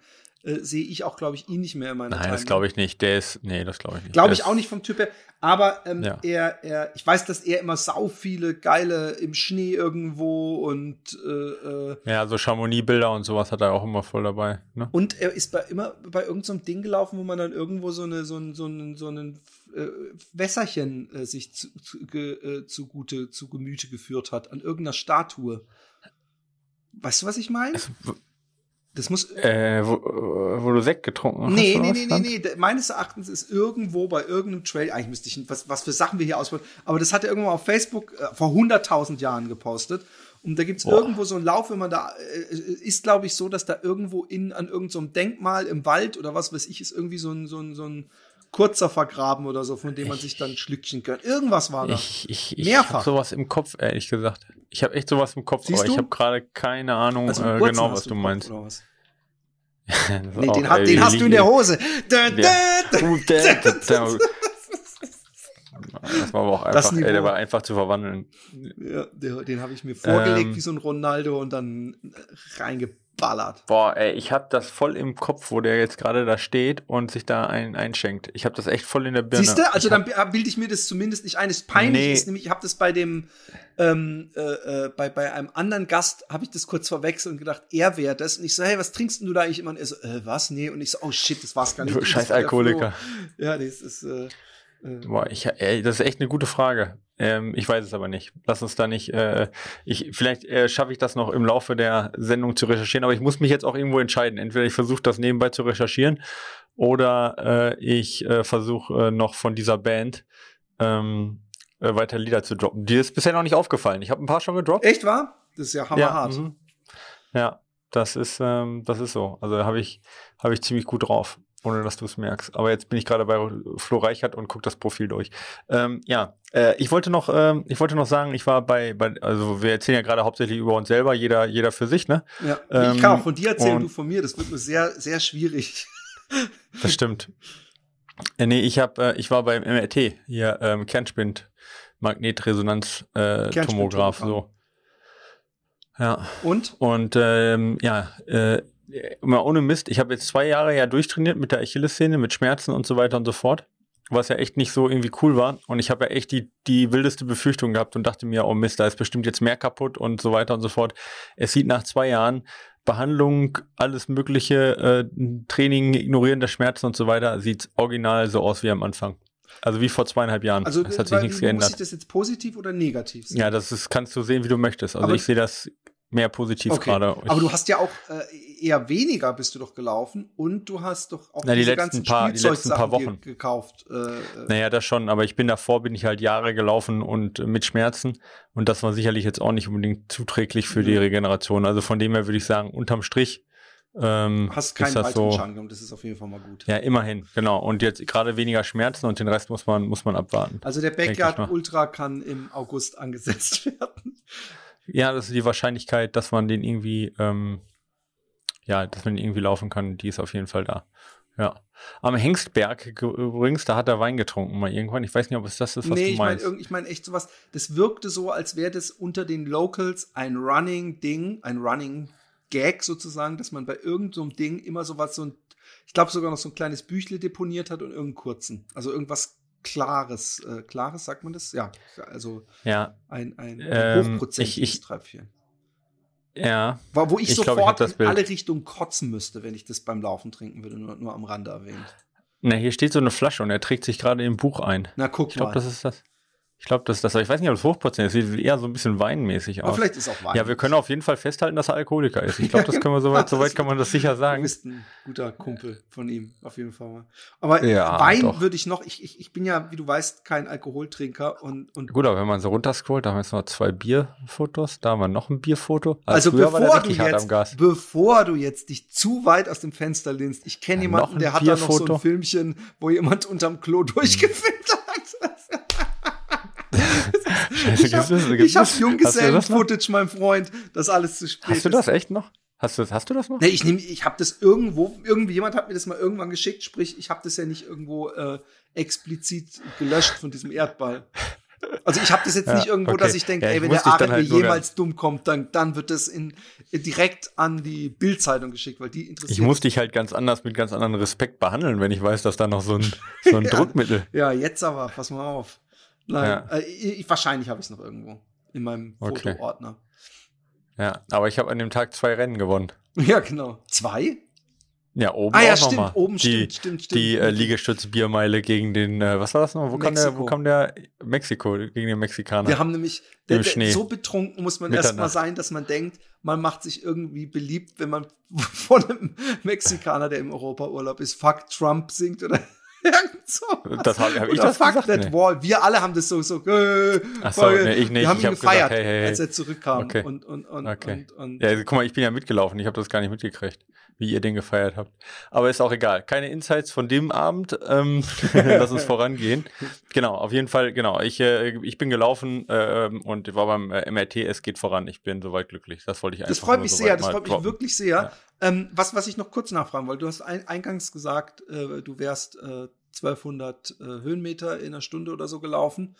äh, sehe ich auch, glaube ich, ihn nicht mehr in meiner Nein, das glaube ich nicht. Der ist, nee, das glaube ich nicht. Glaube ich auch nicht vom Typ her. Aber ähm, Ja. er, er, ich weiß, dass er immer sau viele geile im Schnee irgendwo und äh, äh, Ja, so Chamonix-Bilder und sowas hat er auch immer voll dabei. Ne? und er ist bei immer bei irgendeinem so Ding gelaufen, wo man dann irgendwo so eine so ein so ein so ein äh, Wässerchen äh, sich zu, zu, ge, äh, zugute zu Gemüte geführt hat an irgendeiner Statue. Weißt du, was ich meine? Also, Das muss äh, wo, äh, wo du Sekt getrunken hast. Nee, oder nee, nee, nee, nee. Meines Erachtens ist irgendwo bei irgendeinem Trail, eigentlich müsste ich, was, was für Sachen wir hier ausbauen, aber das hat er irgendwo auf Facebook äh, vor 100.000 Jahren gepostet. Und da gibt's Boah. irgendwo so einen Lauf, wenn man da, äh, ist glaube ich so, dass da irgendwo in, an irgendeinem so Denkmal im Wald oder was weiß ich, ist irgendwie so ein, so ein, so ein kurzer vergraben oder so, von dem man sich dann schlückchen kann. Irgendwas war da. Ich, ich, ich Mehrfach. habe sowas im Kopf, ehrlich gesagt. Ich habe echt sowas im Kopf, Siehst aber du? ich habe gerade keine Ahnung Also äh, genau, was du meinst. was? Nee, den, hat, den hast du in der Hose. Da, da, da. Das war aber auch einfach, ey, der war einfach zu verwandeln. Ja, den habe ich mir vorgelegt Ähm. wie so ein Ronaldo und dann reingeballert. Boah, ey, ich habe das voll im Kopf, wo der jetzt gerade da steht und sich da ein, einschenkt. Ich habe das echt voll in der Birne. Siehst du? Also hab, dann bilde ich mir das zumindest nicht ein. Das peinlich Nee. ist nämlich, ich habe das bei dem, ähm, äh, äh, bei, bei einem anderen Gast, habe ich das kurz verwechselt und gedacht, er wäre das. Und ich so, hey, was trinkst denn du da eigentlich immer? Und er so, äh, was? Nee. Und ich so, oh shit, das war's gar nicht. Du scheiß. Alkoholiker. Ja, das ist, äh, äh, Boah, ich, ey, das ist echt eine gute Frage. Ähm, ich weiß es aber nicht. Lass uns da nicht. Äh, ich, vielleicht äh, schaffe ich das noch im Laufe der Sendung zu recherchieren, aber ich muss mich jetzt auch irgendwo entscheiden. Entweder ich versuche das nebenbei zu recherchieren oder äh, ich äh, versuche äh, noch von dieser Band ähm, äh, weiter Lieder zu droppen. Dir ist bisher noch nicht aufgefallen. Ich habe ein paar schon gedroppt. echt wahr? Das ist ja hammerhart. Ja, mhm. ja das ist, ähm, das ist so. Also habe ich, habe ich ziemlich gut drauf, ohne dass du es merkst. Aber jetzt bin ich gerade bei Flo Reichert und gucke das Profil durch. Ähm, ja, äh, ich wollte noch, ähm, ich wollte noch sagen, ich war bei, bei, also wir erzählen ja gerade hauptsächlich über uns selber, jeder, jeder für sich, ne? Ja. Ähm, ich kann auch von dir erzählen, du von mir. Das wird nur sehr, sehr schwierig. Das stimmt. Äh, nee, ich habe, äh, ich war beim MRT hier ähm, Kernspind Magnetresonanz äh, Tomograph so. Ja. Und? Und ähm, ja, äh, mal ohne Mist, ich habe jetzt zwei Jahre ja durchtrainiert mit der Achillessehne, mit Schmerzen und so weiter und so fort. Was ja echt nicht so irgendwie cool war. Und ich habe ja echt die, die wildeste Befürchtung gehabt und dachte mir, oh Mist, da ist bestimmt jetzt mehr kaputt und so weiter und so fort. Es sieht nach zwei Jahren Behandlung, alles mögliche, äh, Training, Ignorieren der Schmerzen und so weiter, sieht original so aus wie am Anfang. Also wie vor zweieinhalb Jahren. Also, es hat sich nichts muss ich geändert. das jetzt positiv oder negativ sehen? Ja, das ist, kannst du sehen, wie du möchtest. Also Aber- ich sehe das mehr positiv Okay. gerade. Aber du hast ja auch äh, eher weniger bist du doch gelaufen und du hast doch auch Na, die diese letzten ganzen paar- die letzten paar Wochen. gekauft. Äh, äh, Naja, das schon, aber ich bin davor, bin ich halt Jahre gelaufen und äh, mit Schmerzen und das war sicherlich jetzt auch nicht unbedingt zuträglich für die Ja. Regeneration. Also von dem her würde ich sagen, unterm Strich ähm, hast keinen weiteren so. Schaden genommen, das ist auf jeden Fall mal gut. Ja, immerhin, genau. Und jetzt gerade weniger Schmerzen und den Rest muss man, muss man abwarten. Also der Backyard. Ultra kann im August angesetzt werden. Ja, das ist die Wahrscheinlichkeit, dass man den irgendwie, ähm, ja, dass man den irgendwie laufen kann, die ist auf jeden Fall da. Ja. Am Hengstberg ge- übrigens, da hat er Wein getrunken mal irgendwann. Ich weiß nicht, ob es das ist, was nee, du ich meine meinst. ich mein echt sowas, das wirkte so, als wäre das unter den Locals ein Running Ding, ein Running Gag sozusagen, dass man bei irgendeinem so Ding immer sowas, so ein, ich glaube sogar noch so ein kleines Büchle deponiert hat und irgendeinen kurzen. Also irgendwas Klares. Äh, Klares, sagt man das? Ja, also ja, ein, ein Ähm, hochprozentiges ich- ich- Treibchen. ja. Wo, wo ich, ich glaub, ich sofort das in alle Richtungen kotzen müsste, wenn ich das beim Laufen trinken würde, nur, nur am Rande erwähnt. Na, hier steht so eine Flasche und er trägt sich gerade im Buch ein. Na, guck Ich glaube, mal. das ist das. Ich glaube, das ist das. Aber ich weiß nicht, ob es Hochprozent ist. Sieht eher so ein bisschen weinmäßig Aber aus. vielleicht ist auch Wein. Ja, wir können auf jeden Fall festhalten, dass er Alkoholiker ist. Ich glaube, das können wir soweit, soweit kann man das sicher Du sagen. bist ein guter Kumpel von ihm, auf jeden Fall. Aber Ja, Wein würde ich noch, ich, ich, ich bin ja, wie du weißt, kein Alkoholtrinker und, und Gut, aber wenn man so runterscrollt, da haben wir jetzt noch zwei Bierfotos, da haben wir noch ein Bierfoto. also der bevor du jetzt, Gas. bevor du jetzt dich zu weit aus dem Fenster lehnst, ich kenne Ja, jemanden, der hat da noch so ein Filmchen, wo jemand unterm Klo durchgefilmt hat. Scheiße, Ich habe das? Hab das? Das? Junggesellen-Footage, mein Freund, das alles zu spät Hast du das echt noch? Hast du, hast du das noch? Nee, ich nehme, ich habe das irgendwo, irgendwie jemand hat mir das mal irgendwann geschickt, sprich, ich habe das ja nicht irgendwo äh, explizit gelöscht von diesem Erdball. Also ich habe das jetzt Ja, nicht irgendwo, okay. dass ich denke, Ja, ey, wenn der Arendt halt jemals dumm kommt, dann, dann wird das in, direkt an die Bildzeitung geschickt, weil die interessiert. Ich muss dich halt ganz anders mit ganz anderen Respekt behandeln, wenn ich weiß, dass da noch so ein, so ein Ja. Druckmittel. Ja, jetzt aber, pass mal auf. Nein, Ja. äh, ich, wahrscheinlich habe ich es noch irgendwo in meinem Okay. Fotoordner. Ja, aber ich habe an dem Tag zwei Rennen gewonnen. Ja, genau. Zwei? Ja, oben Ah ja, auch stimmt, nochmal. oben die, stimmt, stimmt, stimmt. Die äh, Liegestütz-Biermeile gegen den, äh, was war das noch? Wo kam, der, Mexiko. wo kam der? Mexiko, gegen den Mexikaner. Wir haben nämlich, der, der, Schnee. so betrunken muss man erst mal Mitternacht. sein, dass man denkt, man macht sich irgendwie beliebt, wenn man von einem Mexikaner, der im Europaurlaub ist, Fuck Trump singt oder irgend so. Das hab- hab ich das Fuck gesagt? that Nee. wall. Wir alle haben das so, so, äh, Ach so, nee, ich nicht. Wir haben Ich ihn hab gefeiert, gesagt, hey, hey, als er zurückkam. Okay. Und, und, und, Okay. und, und Ja, guck mal, ich bin ja mitgelaufen. Ich habe das gar nicht mitgekriegt, wie ihr den gefeiert habt. Aber ist auch egal. Keine Insights von dem Abend. Ähm, lass uns vorangehen. Genau, auf jeden Fall, genau. Ich, äh, ich bin gelaufen ähm, und war beim äh, MRT. Es geht voran. Ich bin soweit glücklich. Das wollte ich einfach Das freut mich soweit sehr, das freut mich droppen. wirklich sehr. Ähm, was, was ich noch kurz nachfragen wollte, du hast ein, eingangs gesagt, äh, du wärst äh, 1200 äh, Höhenmeter in einer Stunde oder so gelaufen.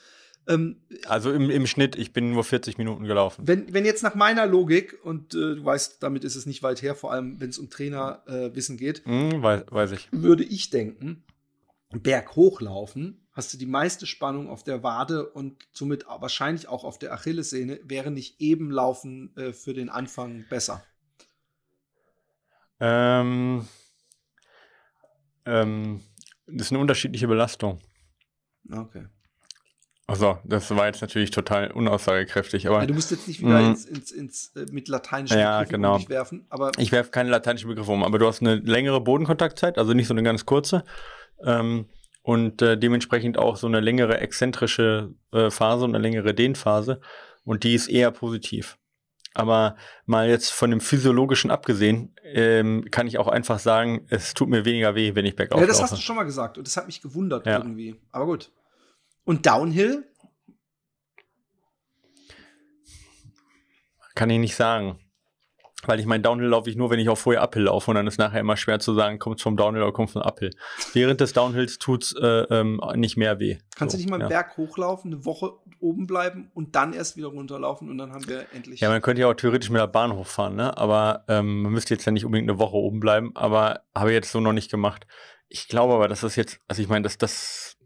Ähm, Also im, im Schnitt, ich bin nur 40 Minuten gelaufen. wenn, wenn jetzt nach meiner Logik, und äh, du weißt, damit ist es nicht weit her, vor allem wenn es um Trainerwissen äh, geht, Hm, weiß, weiß ich. würde ich denken, Berg hochlaufen, hast du die meiste Spannung auf der Wade und somit wahrscheinlich auch auf der Achillessehne, wäre nicht eben Laufen äh, für den Anfang besser. Ähm, ähm, das ist eine unterschiedliche Belastung. Okay. Also, das war jetzt natürlich total unaussagekräftig, aber Ja, du musst jetzt nicht wieder Mhm. ins, ins, ins äh, mit lateinischen Ja, Begriffen genau. um werfen, aber ich werfe keine lateinischen Begriffe um, aber du hast eine längere Bodenkontaktzeit, also nicht so eine ganz kurze. Ähm, und äh, dementsprechend auch so eine längere exzentrische äh, Phase und eine längere Dehnphase. Und die ist eher positiv. Aber mal jetzt von dem Physiologischen abgesehen, ähm, kann ich auch einfach sagen, es tut mir weniger weh, wenn ich bergauf ja, das laufe. hast du schon mal gesagt und das hat mich gewundert Ja. irgendwie. Aber gut. Und Downhill? Kann ich nicht sagen. Weil ich mein Downhill laufe ich nur, wenn ich auch vorher Uphill laufe und dann ist nachher immer schwer zu sagen, kommt vom Downhill oder kommt vom Uphill. Während des Downhills tut's äh, ähm, nicht mehr weh. Kannst So, du nicht mal einen ja. Berg hochlaufen, eine Woche oben bleiben und dann erst wieder runterlaufen und dann haben wir endlich. Ja, man könnte ja auch theoretisch mit der Bahn hochfahren, ne? Aber ähm, man müsste jetzt ja nicht unbedingt eine Woche oben bleiben, aber habe ich jetzt so noch nicht gemacht. Ich glaube aber, dass das jetzt, also ich meine, dass das,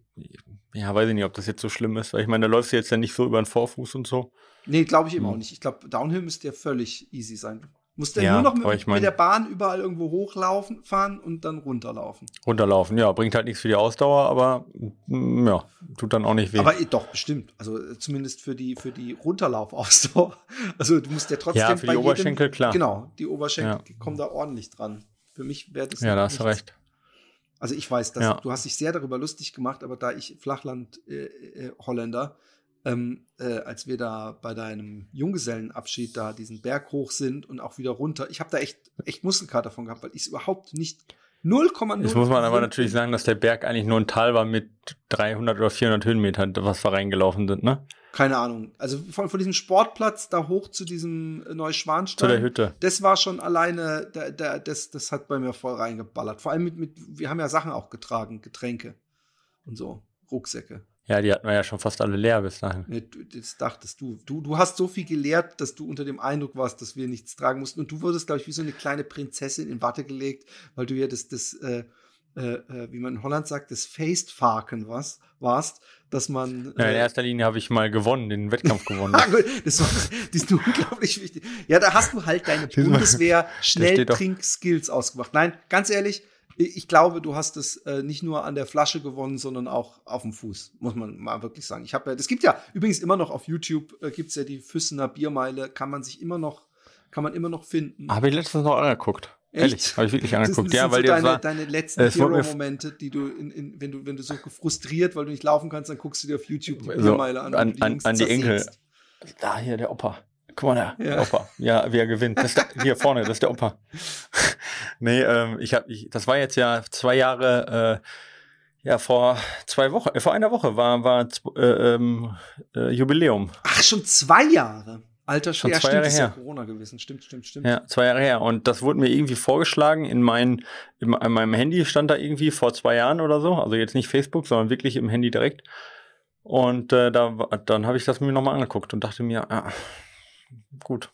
ja, weiß ich nicht, ob das jetzt so schlimm ist, weil ich meine, da läufst du jetzt ja nicht so über den Vorfuß und so. nee, glaube ich eben Hm. auch nicht. Ich glaube, Downhill müsste ja völlig easy sein. Musst du Ja, nur noch mit, ich mein- mit der Bahn überall irgendwo hochlaufen, fahren und dann runterlaufen. Runterlaufen, ja, bringt halt nichts für die Ausdauer, aber mm, ja, tut dann auch nicht weh. Aber eh, doch, bestimmt. Also äh, zumindest für die, für die Runterlaufausdauer. Also du musst ja trotzdem. Ja, für die bei jedem- Oberschenkel, klar. Genau, die Oberschenkel Ja. kommen da ordentlich dran. Für mich wäre das. ja, da hast du recht. Also ich weiß, dass Ja. du hast dich sehr darüber lustig gemacht, aber da ich Flachland-Holländer, ähm, äh, als wir da bei deinem Junggesellenabschied da diesen Berg hoch sind und auch wieder runter, ich habe da echt, echt Muskelkater davon gehabt, weil ich es überhaupt nicht 0,0. Jetzt muss man aber natürlich sagen, dass der Berg eigentlich nur ein Tal war mit 300 oder 400 Höhenmetern, was wir reingelaufen sind, ne? Keine Ahnung. Also von, von diesem Sportplatz da hoch zu diesem äh, Neuschwanstein. Zu der Hütte. Das war schon alleine, da, da, das, das hat bei mir voll reingeballert. Vor allem mit, mit, wir haben ja Sachen auch getragen, Getränke und so, Rucksäcke. Ja, die hatten wir ja schon fast alle leer bis dahin. Du- Das dachtest du. du. Du hast so viel gelehrt, dass du unter dem Eindruck warst, dass wir nichts tragen mussten. Und du wurdest, glaube ich, wie so eine kleine Prinzessin in Watte gelegt, weil du ja das, das äh, äh, äh, wie man in Holland sagt, das Faced-Faken warst, warst, dass man. Ja, in äh, erster Linie habe ich mal gewonnen, den Wettkampf gewonnen. Ah, gut, das, war, das ist unglaublich wichtig. Ja, da hast du halt deine Bundeswehr steht doch- Schnelltrink-Skills ausgemacht. Nein, ganz ehrlich, ich glaube, du hast es äh, nicht nur an der Flasche gewonnen, sondern auch auf dem Fuß, muss man mal wirklich sagen. Ich habe ja, das gibt ja übrigens immer noch auf YouTube, äh, gibt's ja die Füssener Biermeile, kann man sich immer noch, kann man immer noch finden. Habe ich letztens noch angeguckt. Echt? Ehrlich, habe ich wirklich Das angeguckt. sind Ja, so weil der deine, war, deine letzten mir- Hero-Momente, die du, in, in, wenn du, wenn du so frustriert, weil du nicht laufen kannst, dann guckst du dir auf YouTube die So, Biermeile an. an- an- an die Enkel. da hier der Opa. Guck mal da, Ja. Opa. Ja, wie er gewinnt. Das der, hier vorne, das ist der Opa. nee, ähm, ich habe, ich, das war jetzt ja zwei Jahre, äh, ja vor zwei Wochen, äh, vor einer Woche war war äh, ähm, äh, Jubiläum. Ach, schon zwei Jahre. Alter Schon Schwer, zwei stimmt, Jahre ist ja her. Corona gewesen. Stimmt, stimmt, stimmt. Ja, zwei Jahre her. Und das wurde mir irgendwie vorgeschlagen in, mein, in, in meinem Handy stand da irgendwie vor zwei Jahren oder so. Also jetzt nicht Facebook, sondern wirklich im Handy direkt. Und äh, da, dann habe ich das mir nochmal angeguckt und dachte mir, ah, gut.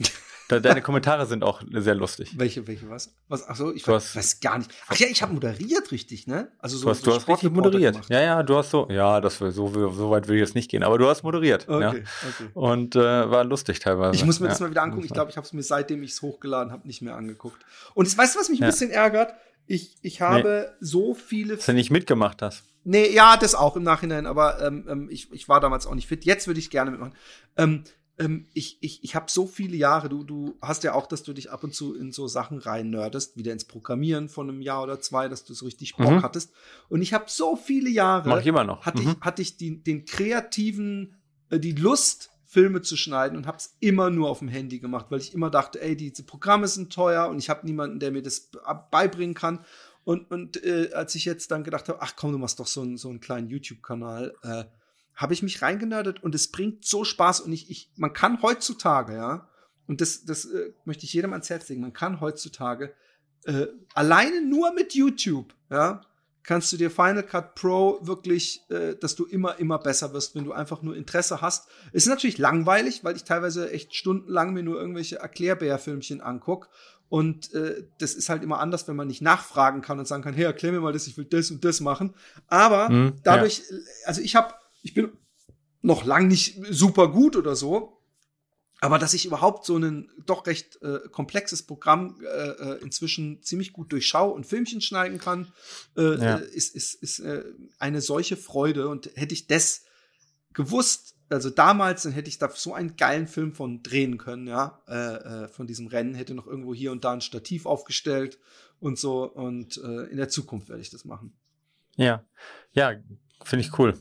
Deine Kommentare sind auch sehr lustig. Welche, welche, was? was ach so, ich weiß, hast- gar nicht. Ach ja, ich habe moderiert richtig, ne? Also so, Du hast, so du hast richtig moderiert. gemacht. Ja, ja, du hast so, ja, das so, so weit will ich jetzt nicht gehen, aber du hast moderiert. Ja. Okay, okay. Und äh, war lustig teilweise. Ich muss mir ja. das mal wieder angucken. Ich glaube, ich habe es mir seitdem ich es hochgeladen habe nicht mehr angeguckt. Und es- weißt du, was mich ein Ja. bisschen ärgert? Ich, ich habe so viele. Dass du nicht mitgemacht hast. Nee, ja, das auch im Nachhinein, aber ähm, ähm, ich, ich war damals auch nicht fit. Jetzt würde ich gerne mitmachen. Ähm, ähm, ich ich, ich habe so viele Jahre, du, du hast ja auch, dass du dich ab und zu in so Sachen rein nerdest, wieder ins Programmieren von einem Jahr oder zwei, dass du so richtig Bock Mhm. hattest. Und ich habe so viele Jahre. Mach ich immer noch. hatte Mhm. ich, hatte ich die, den kreativen, äh, die Lust, Filme zu schneiden und habe es immer nur auf dem Handy gemacht, weil ich immer dachte, ey, diese Programme sind teuer und ich habe niemanden, der mir das beibringen kann. Und, und äh, als ich jetzt dann gedacht habe, ach komm, du machst doch so, einen so einen kleinen YouTube-Kanal, äh, habe ich mich reingenördet und es bringt so Spaß und ich, ich man kann heutzutage, ja, und das, das äh, möchte ich jedem ans Herz legen, man kann heutzutage äh, alleine nur mit YouTube, ja, kannst du dir Final Cut Pro wirklich, äh, dass du immer, immer besser wirst, wenn du einfach nur Interesse hast. Es ist natürlich langweilig, weil ich teilweise echt stundenlang mir nur irgendwelche Erklärbär-Filmchen anguck. Und äh, das ist halt immer anders, wenn man nicht nachfragen kann und sagen kann, hey, erklär mir mal das, ich will das und das machen. Aber Mhm, dadurch, also ich habe, ich bin noch lang nicht super gut oder so, aber dass ich überhaupt so ein doch recht äh, komplexes Programm äh, äh, inzwischen ziemlich gut durchschau und Filmchen schneiden kann, äh, Ja. äh, ist, ist, ist äh, eine solche Freude. Und hätte ich das gewusst, also damals, dann hätte ich da so einen geilen Film von drehen können, ja, von diesem Rennen, hätte noch irgendwo hier und da ein Stativ aufgestellt und so. Und in der Zukunft werde ich das machen. Ja, ja, finde ich cool.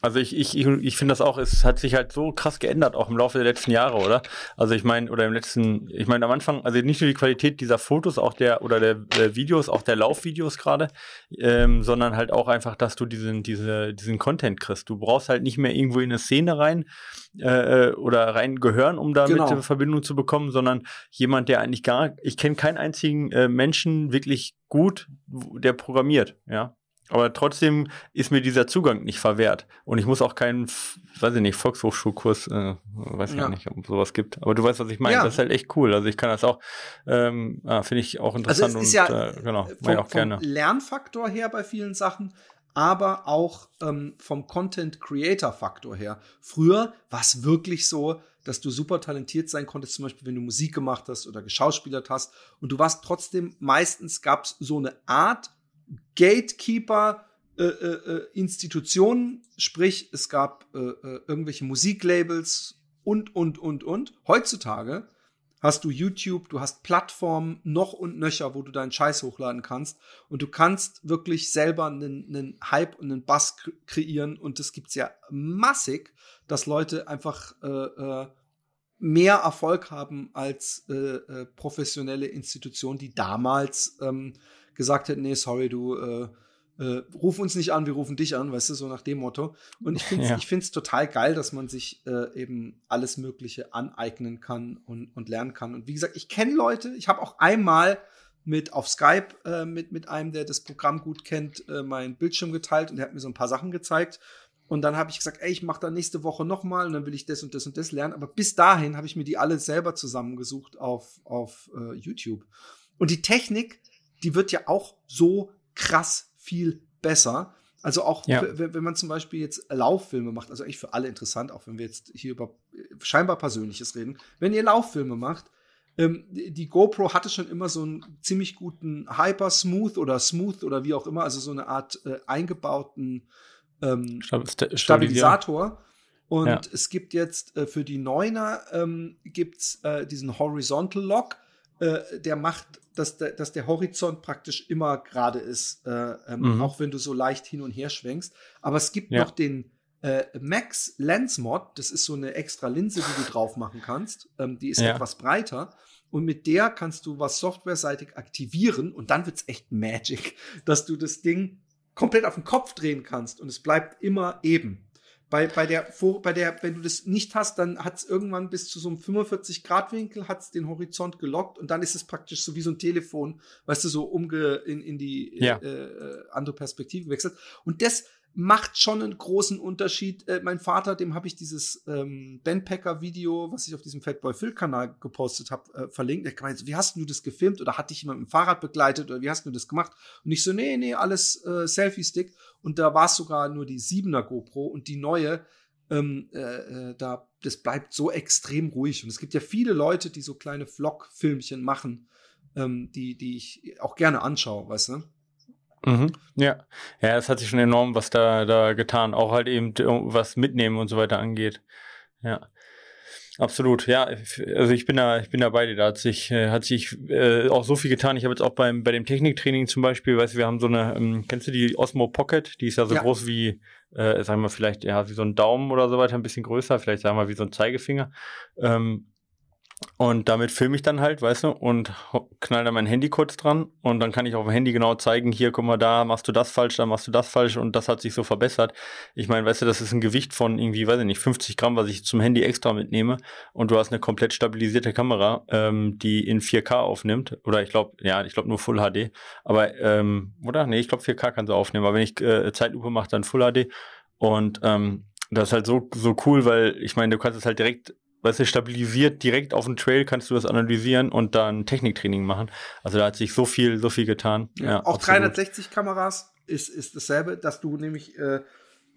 Also ich, ich, ich, finde das auch, es hat sich halt so krass geändert, auch im Laufe der letzten Jahre, oder? Also ich meine, oder im letzten, ich meine am Anfang, also nicht nur die Qualität dieser Fotos, auch der, oder der, der Videos, auch der Laufvideos gerade, ähm, sondern halt auch einfach, dass du diesen, diese, diesen Content kriegst. Du brauchst halt nicht mehr irgendwo in eine Szene rein äh, oder rein gehören, um damit Genau. Verbindung zu bekommen, sondern jemand, der eigentlich gar, ich kenne keinen einzigen äh, Menschen wirklich gut, der programmiert, ja. Aber trotzdem ist mir dieser Zugang nicht verwehrt. Und ich muss auch keinen, weiß ich nicht, Volkshochschulkurs, äh, weiß Ja. ja. nicht, ob sowas gibt. Aber du weißt, was ich meine. Ja. Das ist halt echt cool. Also ich kann das auch, ähm, ah, finde ich auch Also interessant es ist ja und äh, genau, mach ich vom, auch gerne. vom Lernfaktor her bei vielen Sachen, aber auch ähm, vom Content-Creator-Faktor her. Früher war es wirklich so, dass du super talentiert sein konntest, zum Beispiel, wenn du Musik gemacht hast oder geschauspielert hast. Und du warst trotzdem, meistens gab es so eine Art Gatekeeper, äh, äh, äh, Institutionen, sprich, es gab äh, äh, irgendwelche Musiklabels und, und, und, und. Heutzutage hast du YouTube, du hast Plattformen noch und nöcher, wo du deinen Scheiß hochladen kannst und du kannst wirklich selber einen, einen Hype und einen kre- kreieren und das gibt's ja massig, dass Leute einfach äh, mehr Erfolg haben als professionelle Institutionen, die damals ähm, gesagt hätten, nee, sorry, du äh, äh, ruf uns nicht an, wir rufen dich an, weißt du, so nach dem Motto. Und ich finde es Ja. ich find's total geil, dass man sich äh, eben alles Mögliche aneignen kann und, und lernen kann. Und wie gesagt, ich kenne Leute, ich habe auch einmal mit auf Skype äh, mit, mit einem, der das Programm gut kennt, äh, meinen Bildschirm geteilt und der hat mir so ein paar Sachen gezeigt. Und dann habe ich gesagt, ey, ich mache da nächste Woche noch mal und dann will ich das und das und das lernen. Aber bis dahin habe ich mir die alle selber zusammengesucht auf, auf äh, YouTube. Und die Technik, die wird ja auch so krass viel besser. Also auch, Ja. wenn man zum Beispiel jetzt Lauffilme macht, also eigentlich für alle interessant, auch wenn wir jetzt hier über äh, scheinbar Persönliches reden. Wenn ihr Lauffilme macht, ähm, die GoPro hatte schon immer so einen ziemlich guten Hyper Smooth oder Smooth oder wie auch immer, also so eine Art äh, eingebauten ähm, Stab- sta- Stabilisator. Und Ja. es gibt jetzt äh, für die Neuner ähm, gibt's äh, diesen Horizontal Lock, äh, der macht, dass der, dass der Horizont praktisch immer gerade ist, äh, ähm, Mhm. auch wenn du so leicht hin und her schwenkst. Aber es gibt Ja. noch den äh, Max Lens Mod, das ist so eine extra Linse, die du drauf machen kannst. Ähm, die ist Ja. etwas breiter. Und mit der kannst du was softwareseitig aktivieren und dann wird's echt Magic, dass du das Ding komplett auf den Kopf drehen kannst und es bleibt immer eben. Bei, bei der, vor, bei der, wenn du das nicht hast, dann hat es irgendwann bis zu so einem 45-Grad-Winkel hat's den Horizont gelockt und dann ist es praktisch so wie so ein Telefon, weißt du, so umge in, in die Ja. äh, äh, andere Perspektive gewechselt. Und das macht schon einen großen Unterschied. Äh, mein Vater, dem habe ich dieses ähm, Bandpacker-Video, was ich auf diesem Fatboy Phil-Kanal gepostet habe, äh, verlinkt. Er meinte, wie hast du das gefilmt oder hat dich jemand mit dem Fahrrad begleitet oder wie hast du das gemacht? Und ich so, nee, nee, alles äh, Selfie-Stick. Und da war es sogar nur die 7er GoPro und die neue, ähm, äh, äh, da, das bleibt so extrem ruhig. Und es gibt ja viele Leute, die so kleine Vlog-Filmchen machen, ähm, die, die ich auch gerne anschaue, weißt du? Mhm. Ja. Ja, es hat sich schon enorm was da, da getan. Auch halt eben was mitnehmen und so weiter angeht. Ja. Absolut, ja. Also ich bin da, ich bin da bei dir. Da hat sich, äh, hat sich äh, auch so viel getan. Ich habe jetzt auch beim bei dem Techniktraining zum Beispiel, weißt du, wir haben so eine, ähm, kennst du die Osmo Pocket? Die ist ja so ja. groß wie, äh, sagen wir vielleicht, ja, wie so ein Daumen oder so weiter, ein bisschen größer, vielleicht sagen wir wie so ein Zeigefinger. Ähm, und damit filme ich dann halt, weißt du, und knall dann mein Handy kurz dran und dann kann ich auf dem Handy genau zeigen, hier, guck mal, da machst du das falsch, da machst du das falsch und das hat sich so verbessert. Ich meine, weißt du, das ist ein Gewicht von irgendwie, weiß ich nicht, 50 Gramm, was ich zum Handy extra mitnehme und du hast eine komplett stabilisierte Kamera, ähm, die in 4K aufnimmt oder ich glaube, ja, ich glaube nur Full HD, aber, ähm, oder? Nee, ich glaube 4K kann sie aufnehmen, aber wenn ich äh, Zeitlupe mache, dann Full HD und ähm, das ist halt so, so cool, weil ich meine, du kannst es halt direkt weißt du, stabilisiert direkt auf dem Trail kannst du das analysieren und dann Techniktraining machen. Also da hat sich so viel, so viel getan. Ja, ja auch 360 Kameras ist, ist dasselbe, dass du nämlich äh,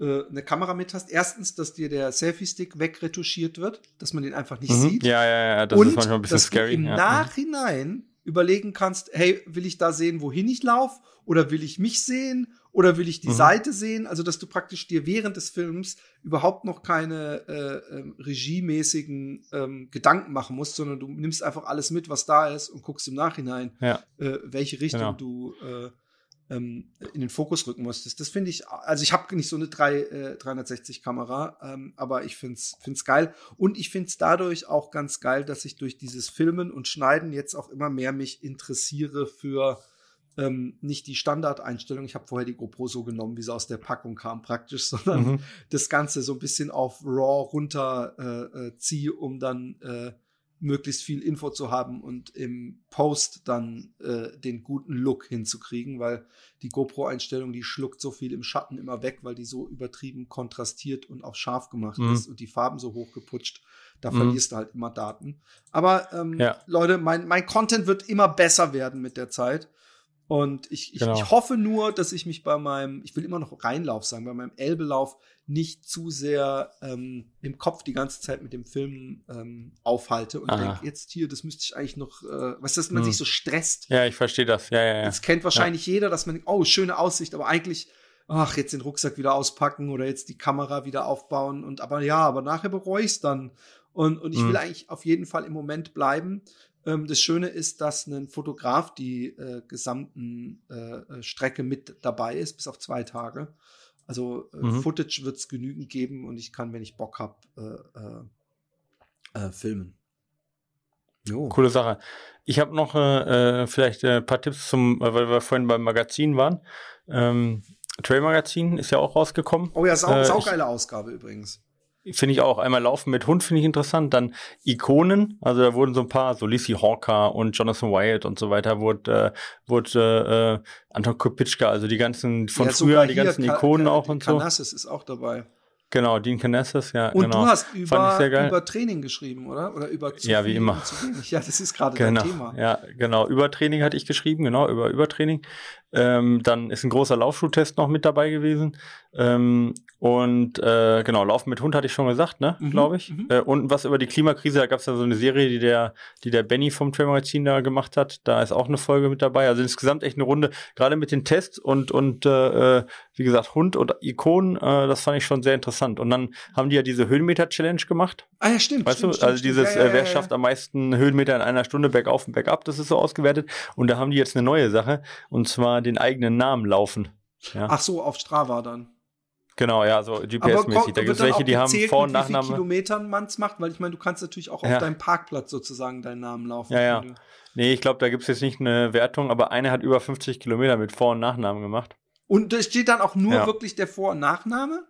äh, eine Kamera mit hast. Erstens, dass dir der Selfie-Stick wegretuschiert wird, dass man den einfach nicht mhm. sieht. Ja, ja, ja, das und ist manchmal ein bisschen dass scary. Du im ja. Nachhinein überlegen kannst, hey, will ich da sehen, wohin ich laufe? Oder will ich mich sehen? Oder will ich die mhm. Seite sehen? Also, dass du praktisch dir während des Films überhaupt noch keine äh, ähm, regiemäßigen ähm, Gedanken machen musst, sondern du nimmst einfach alles mit, was da ist und guckst im Nachhinein, ja. äh, welche Richtung genau. du äh, ähm, in den Fokus rücken musstest. Das finde ich, also ich habe nicht so eine 3, äh, 360-Kamera, ähm, aber ich finde es geil. Und ich finde es dadurch auch ganz geil, dass ich durch dieses Filmen und Schneiden jetzt auch immer mehr mich interessiere für ähm, nicht die Standardeinstellung. Ich habe vorher die GoPro so genommen, wie sie aus der Packung kam, praktisch, sondern mhm. das Ganze so ein bisschen auf RAW runter äh, äh, ziehe, um dann äh, möglichst viel Info zu haben und im Post dann äh, den guten Look hinzukriegen, weil die GoPro-Einstellung, die schluckt so viel im Schatten immer weg, weil die so übertrieben kontrastiert und auch scharf gemacht mhm. ist und die Farben so hochgeputscht. Da mhm. verlierst du halt immer Daten. Aber ähm, ja. Leute, mein, mein Content wird immer besser werden mit der Zeit. Und ich, ich, genau. ich hoffe nur, dass ich mich bei meinem, ich will immer noch Reinlauf sagen, bei meinem Elbelauf nicht zu sehr ähm, im Kopf die ganze Zeit mit dem Film ähm, aufhalte und denke, jetzt hier, das müsste ich eigentlich noch, äh, was dass man hm. sich so stresst. Ja, ich verstehe das. Ja, ja, ja. Jetzt kennt wahrscheinlich ja. jeder, dass man denkt, oh, schöne Aussicht, aber eigentlich, ach, jetzt den Rucksack wieder auspacken oder jetzt die Kamera wieder aufbauen und aber ja, aber nachher bereue ich es dann. Und, und ich hm. will eigentlich auf jeden Fall im Moment bleiben. Ähm, das Schöne ist, dass ein Fotograf die äh, gesamten äh, äh, Strecke mit dabei ist, bis auf zwei Tage. Also äh, mhm. Footage wird es genügend geben und ich kann, wenn ich Bock habe, äh, äh, filmen. Jo. Coole Sache. Ich habe noch vielleicht ein paar Tipps zum, weil wir vorhin beim Magazin waren. Ähm, Trail Magazin ist ja auch rausgekommen. Oh ja, sau, saugeile Ausgabe übrigens. Finde ich auch. Einmal Laufen mit Hund finde ich interessant. Dann Ikonen. Also da wurden so ein paar, so Lizzie Hawker und Jonathan Wyatt und so weiter, wurde, äh, wurde äh, Anton Kopitschka, also die ganzen von ja, früher, die ganzen Ikonen auch und so. Canassis ist auch dabei. Genau, Dean Canassis, ja. Und genau. du hast über, über Training geschrieben, oder? Oder über zu Ja, wie immer. Ja, das ist gerade genau. dein Thema. Ja, genau. Über Training hatte ich geschrieben, genau, über Übertraining. Ähm, dann ist ein großer Laufschuhtest noch mit dabei gewesen. Ähm, und äh, genau, Laufen mit Hund hatte ich schon gesagt, ne, mhm, glaube ich. Mhm. Äh, und was über die Klimakrise, da gab es ja so eine Serie, die der, die der Benny vom Trailmagazin da gemacht hat. Da ist auch eine Folge mit dabei. Also insgesamt echt eine Runde, gerade mit den Tests und, und äh, äh wie gesagt, Hund und Ikonen, äh, das fand ich schon sehr interessant. Und dann haben die ja diese Höhenmeter-Challenge gemacht. Ah ja, stimmt. Weißt stimmt, du, also stimmt, dieses, ja, ja, ja, wer schafft am meisten Höhenmeter in einer Stunde bergauf und bergab, das ist so ausgewertet. Und da haben die jetzt eine neue Sache, und zwar den eigenen Namen laufen. Ach so, auf Strava dann. Genau, ja, so GPS-mäßig. Da gibt es welche, die haben Vor- und Nachname. Wie viele Kilometern man es macht, weil ich meine, du kannst natürlich auch auf ja. deinem Parkplatz sozusagen deinen Namen laufen. Ja, ja. Nee, ich glaube, da gibt es jetzt nicht eine Wertung, aber eine hat über 50 Kilometer mit Vor- und Nachnamen gemacht. Und da steht dann auch nur ja. wirklich der Vor- und Nachname?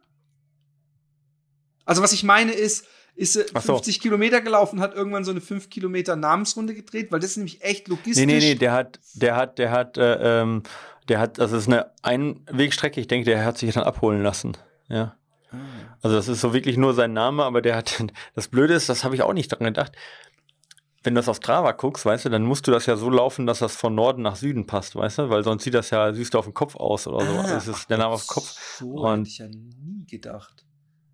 Also, was ich meine ist, ist sie Ach so. 50 Kilometer gelaufen, hat irgendwann so eine 5 Kilometer Namensrunde gedreht, weil das ist nämlich echt logistisch. Nee, nee, nee, der hat, der hat, der hat, äh, ähm, der hat, also es ist eine Einwegstrecke, ich denke, der hat sich dann abholen lassen. Ja. Ah. Also das ist so wirklich nur sein Name, aber der hat, das Blöde ist, das habe ich auch nicht dran gedacht. Wenn du das auf Strava guckst, weißt du, dann musst du das ja so laufen, dass das von Norden nach Süden passt, weißt du, weil sonst sieht das ja, siehst du auf dem Kopf aus oder so. Ah, das ist der Name auf dem Kopf. So hätte ich ja nie gedacht.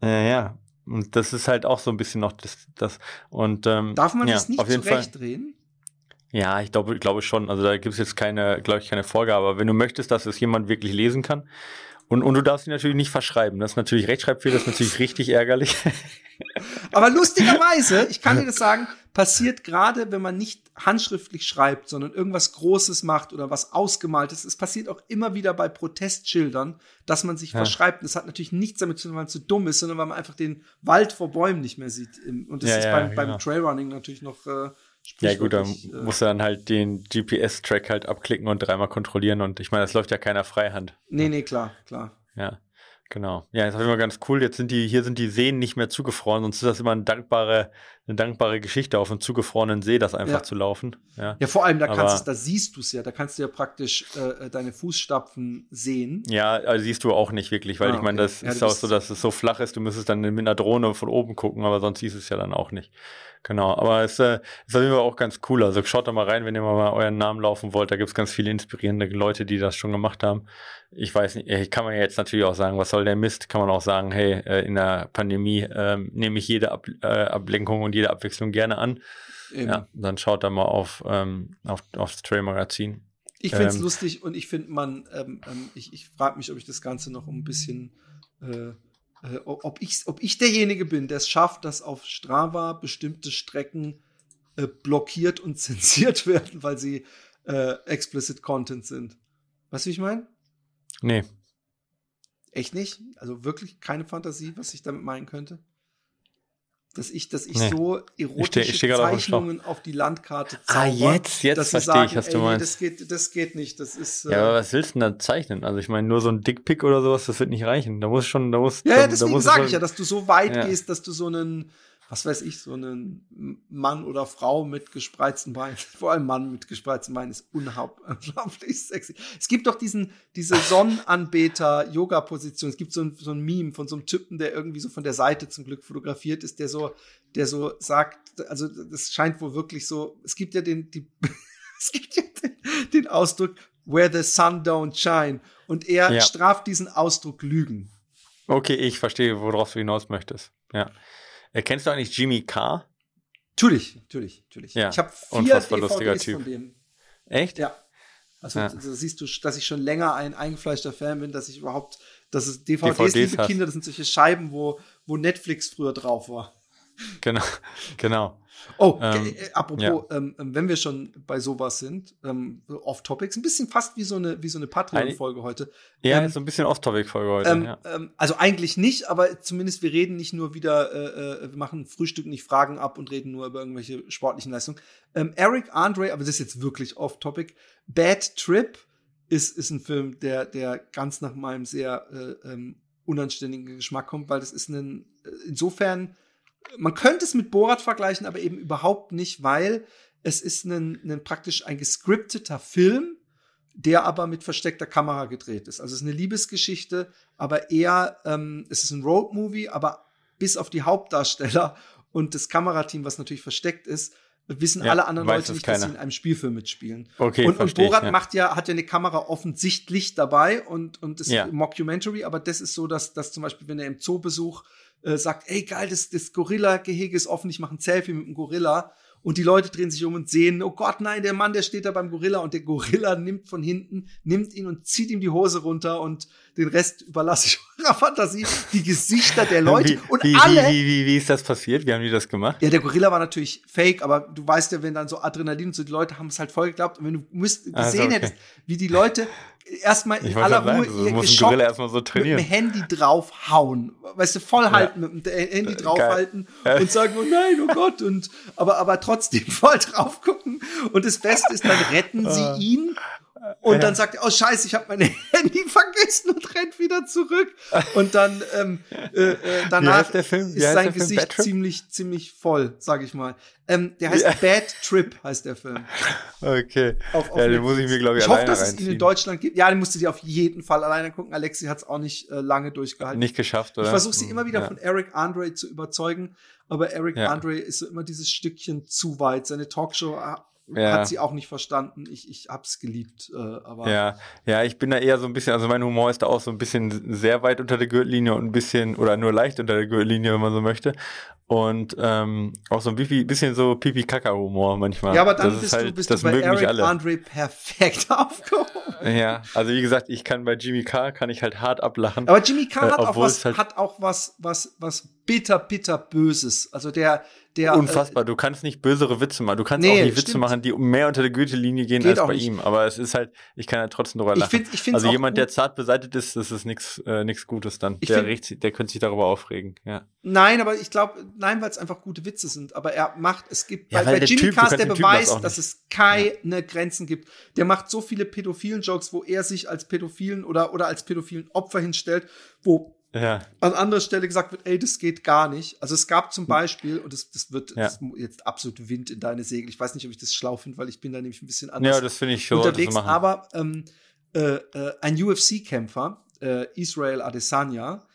Ja, ja. Und das ist halt auch so ein bisschen noch das, das und ähm, Darf man ja, das nicht auf jeden Fall. zurechtdrehen? Ja, ich glaube, glaube schon. Also da gibt es jetzt keine, glaube ich, keine Vorgabe. Aber wenn du möchtest, dass es jemand wirklich lesen kann, und, und du darfst ihn natürlich nicht verschreiben. Das ist natürlich Rechtschreibfehler, das ist natürlich richtig ärgerlich. Aber lustigerweise, ich kann dir das sagen, passiert gerade, wenn man nicht handschriftlich schreibt, sondern irgendwas Großes macht oder was Ausgemaltes. Es passiert auch immer wieder bei Protestschildern, dass man sich Ja. verschreibt. Das hat natürlich nichts damit zu tun, weil man zu dumm ist, sondern weil man einfach den Wald vor Bäumen nicht mehr sieht. Und das Ja, ist ja, beim, genau. beim Trailrunning natürlich noch äh, ja gut, dann äh, musst du dann halt den GPS-Track halt abklicken und dreimal kontrollieren. Und ich meine, das läuft ja keiner Freihand. Nee, nee, klar, klar. Ja, genau. Ja, ist auf jeden Fall ganz cool. Jetzt sind die, hier sind die Seen nicht mehr zugefroren, sonst ist das immer eine dankbare, eine dankbare Geschichte, auf einem zugefrorenen See das einfach Ja. zu laufen. Ja. Ja, vor allem, da kannst du, da siehst du es ja, da kannst du ja praktisch äh, deine Fußstapfen sehen. Ja, also siehst du auch nicht wirklich, weil Ah, ich meine, okay. das Ja, ist auch so, dass es so flach ist, du müsstest dann mit einer Drohne von oben gucken, aber sonst siehst du es ja dann auch nicht. Genau, aber es äh, ist auf jeden Fall auch ganz cool. Also schaut da mal rein, wenn ihr mal euren Namen laufen wollt. Da gibt es ganz viele inspirierende Leute, die das schon gemacht haben. Ich weiß nicht, äh, kann man ja jetzt natürlich auch sagen, was soll der Mist? Kann man auch sagen, hey, äh, in der Pandemie ähm, nehme ich jede Ab äh, Ablenkung und jede Abwechslung gerne an. Eben. Ja, dann schaut da mal auf, ähm, auf, auf das Trail-Magazin. Ich finde es Ähm, lustig und ich finde man, ähm, ähm, ich, ich frage mich, ob ich das Ganze noch ein bisschen, äh, äh, ob, ich, ob ich derjenige bin, der es schafft, dass auf Strava bestimmte Strecken äh, blockiert und zensiert werden, weil sie äh, explicit Content sind. Weißt du, wie ich meine? Nee, Echt nicht? Also wirklich keine Fantasie, was ich damit meinen könnte? Dass ich, dass ich Nee. so steh- erotische ich steh auf dem Schlauch. Zeichnungen auf die Landkarte Ah, zauber, jetzt- jetzt verstehe sagen, ich, was du meinst. Das geht, das geht nicht. Das ist. äh, Ja, aber was willst du denn da zeichnen? Also ich meine, nur so ein Dickpick oder sowas, das wird nicht reichen. Da muss schon, da muss. Ja, da, da deswegen es sage ich ja, dass du so weit Ja. gehst, dass du so einen, was weiß ich, so einen Mann oder Frau mit gespreizten Beinen, vor allem Mann mit gespreizten Beinen ist unglaublich sexy. Es gibt doch diesen, diese Sonnenanbeter-Yoga-Position. Es gibt so ein, so ein Meme von so einem Typen, der irgendwie so von der Seite zum Glück fotografiert ist, der so, der so sagt, also das scheint wohl wirklich so, es gibt ja den, die, es gibt ja den, den Ausdruck, where the sun don't shine. Und er Ja. straft diesen Ausdruck Lügen. Okay, ich verstehe, worauf du hinaus möchtest. Ja. Äh, kennst du eigentlich Jimmy Carr? Natürlich, natürlich, natürlich. Ja, ich habe vier unfassbar DVDs lustiger von Typ. dem. Echt? Ja. Also Ja. da siehst du, dass ich schon länger ein eingefleischter Fan bin, dass ich überhaupt, dass es DVDs, DVDs liebe hast. Kinder, das sind solche Scheiben, wo, wo Netflix früher drauf war. Genau, genau. Oh, Ähm, äh, apropos, ähm, ähm, wenn wir schon bei sowas sind, ähm, off-topics, ein bisschen fast wie so eine, wie so eine Patreon-Folge heute. Ja, Ähm, so ein bisschen Off-Topic-Folge heute. Ähm, ja. also eigentlich nicht, aber zumindest wir reden nicht nur wieder, äh, äh, wir machen Frühstück nicht Fragen ab und reden nur über irgendwelche sportlichen Leistungen. Eric Andre, aber das ist jetzt wirklich off-topic. Bad Trip ist, ist ein Film, der, der ganz nach meinem sehr äh, ähm, unanständigen Geschmack kommt, weil das ist ein, äh, insofern, man könnte es mit Borat vergleichen, aber eben überhaupt nicht, weil es ist ein, ein praktisch ein gescripteter Film, der aber mit versteckter Kamera gedreht ist. Also es ist eine Liebesgeschichte, aber eher, ähm, es ist ein Roadmovie, aber bis auf die Hauptdarsteller und das Kamerateam, was natürlich versteckt ist, wissen Ja, alle anderen Leute nicht, dass sie keiner. in einem Spielfilm mitspielen. Okay, und, und verstehe ich, Borat ja. macht ja, hat ja eine Kamera offensichtlich dabei und, und das Ja. ist Mockumentary, aber das ist so, dass, dass zum Beispiel, wenn er im Zoobesuch äh, sagt, ey geil, das, das Gorilla-Gehege ist offen, ich mache ein Selfie mit dem Gorilla. Und die Leute drehen sich um und sehen, oh Gott, nein, der Mann, der steht da beim Gorilla und der Gorilla nimmt von hinten, nimmt ihn und zieht ihm die Hose runter und den Rest überlasse ich eurer Fantasie. Die Gesichter der Leute wie, und wie, alle. Wie, wie, wie, ist das passiert? Wie haben die das gemacht? Ja, der Gorilla war natürlich fake, aber du weißt ja, wenn dann so Adrenalin und so, die Leute haben es halt voll geglaubt. Und wenn du müsst, gesehen Also, okay. hättest, wie die Leute erstmal in aller Ruhe sagen, das ihr geschockt Gorilla erstmal so mit dem trainieren. Handy draufhauen. Weißt du, voll halten, mit dem Handy draufhalten Geil. und sagen, oh nein, oh Gott, und aber, aber trotzdem voll drauf gucken. Und das Beste ist, dann retten Ah. sie ihn Und dann sagt er, oh scheiße, ich habe mein Handy vergessen und rennt wieder zurück. Und dann ähm, äh, äh, danach ist sein? Gesicht ziemlich, ziemlich voll, sag ich mal. Ähm, der heißt Ja. Bad Trip, heißt der Film. Okay. Auf- auf ja, den muss ich mir, glaube ich, Ich hoffe, alleine dass es ihn in reinziehen. Deutschland gibt. Ja, den musst du dir auf jeden Fall alleine gucken. Alexi hat es auch nicht äh, lange durchgehalten. Nicht geschafft, oder? Ich versuche sie immer wieder ja. von Eric Andre zu überzeugen, aber Eric Ja. Andre ist so immer dieses Stückchen zu weit. Seine Talkshow äh, Ja. hat sie auch nicht verstanden. Ich, ich hab's geliebt, äh, aber Ja, ja, ich bin da eher so ein bisschen, also mein Humor ist da auch so ein bisschen sehr weit unter der Gürtellinie und ein bisschen, oder nur leicht unter der Gürtellinie, wenn man so möchte. Und ähm, auch so ein Pipi, bisschen so Pipi-Kaka-Humor manchmal. ja, aber dann das bist ist halt, du bist das du bei Eric alle. Andre perfekt aufgehoben. Ja, also wie gesagt, ich kann bei Jimmy Carr, kann ich halt hart ablachen. Aber Jimmy Carr Äh, hat auch was, halt- hat auch was, was, was bitter, bitter Böses. Also der, der Unfassbar, du kannst nicht bösere Witze machen. Du kannst Nee, auch nicht Witze stimmt. machen, die mehr unter der Gürtellinie gehen Geht als bei nicht. ihm. Aber es ist halt, ich kann ja trotzdem drüber Ich lachen. find- ich find's also jemand, der zart beseitigt ist, das ist nichts äh, nix Gutes dann. Ich Der, find- sich- der könnte sich darüber aufregen. Ja. Nein, aber ich glaube, nein, weil es einfach gute Witze sind. Aber er macht, es gibt Ja, bei, bei Jimmy Typ, kannst der Beweis, dass es keine Grenzen gibt. Der macht so viele pädophilen Jokes, wo er sich als pädophilen oder, oder als pädophilen Opfer hinstellt, wo Ja. an anderer Stelle gesagt wird, ey, das geht gar nicht. Also es gab zum Beispiel, und das, das wird Ja. das jetzt absolut Wind in deine Segel. Ich weiß nicht, ob ich das schlau finde, weil ich bin da nämlich ein bisschen anders Ja, das finde ich schon unterwegs. machen. Aber ähm, äh, äh, ein UFC-Kämpfer, äh, Israel Adesanya,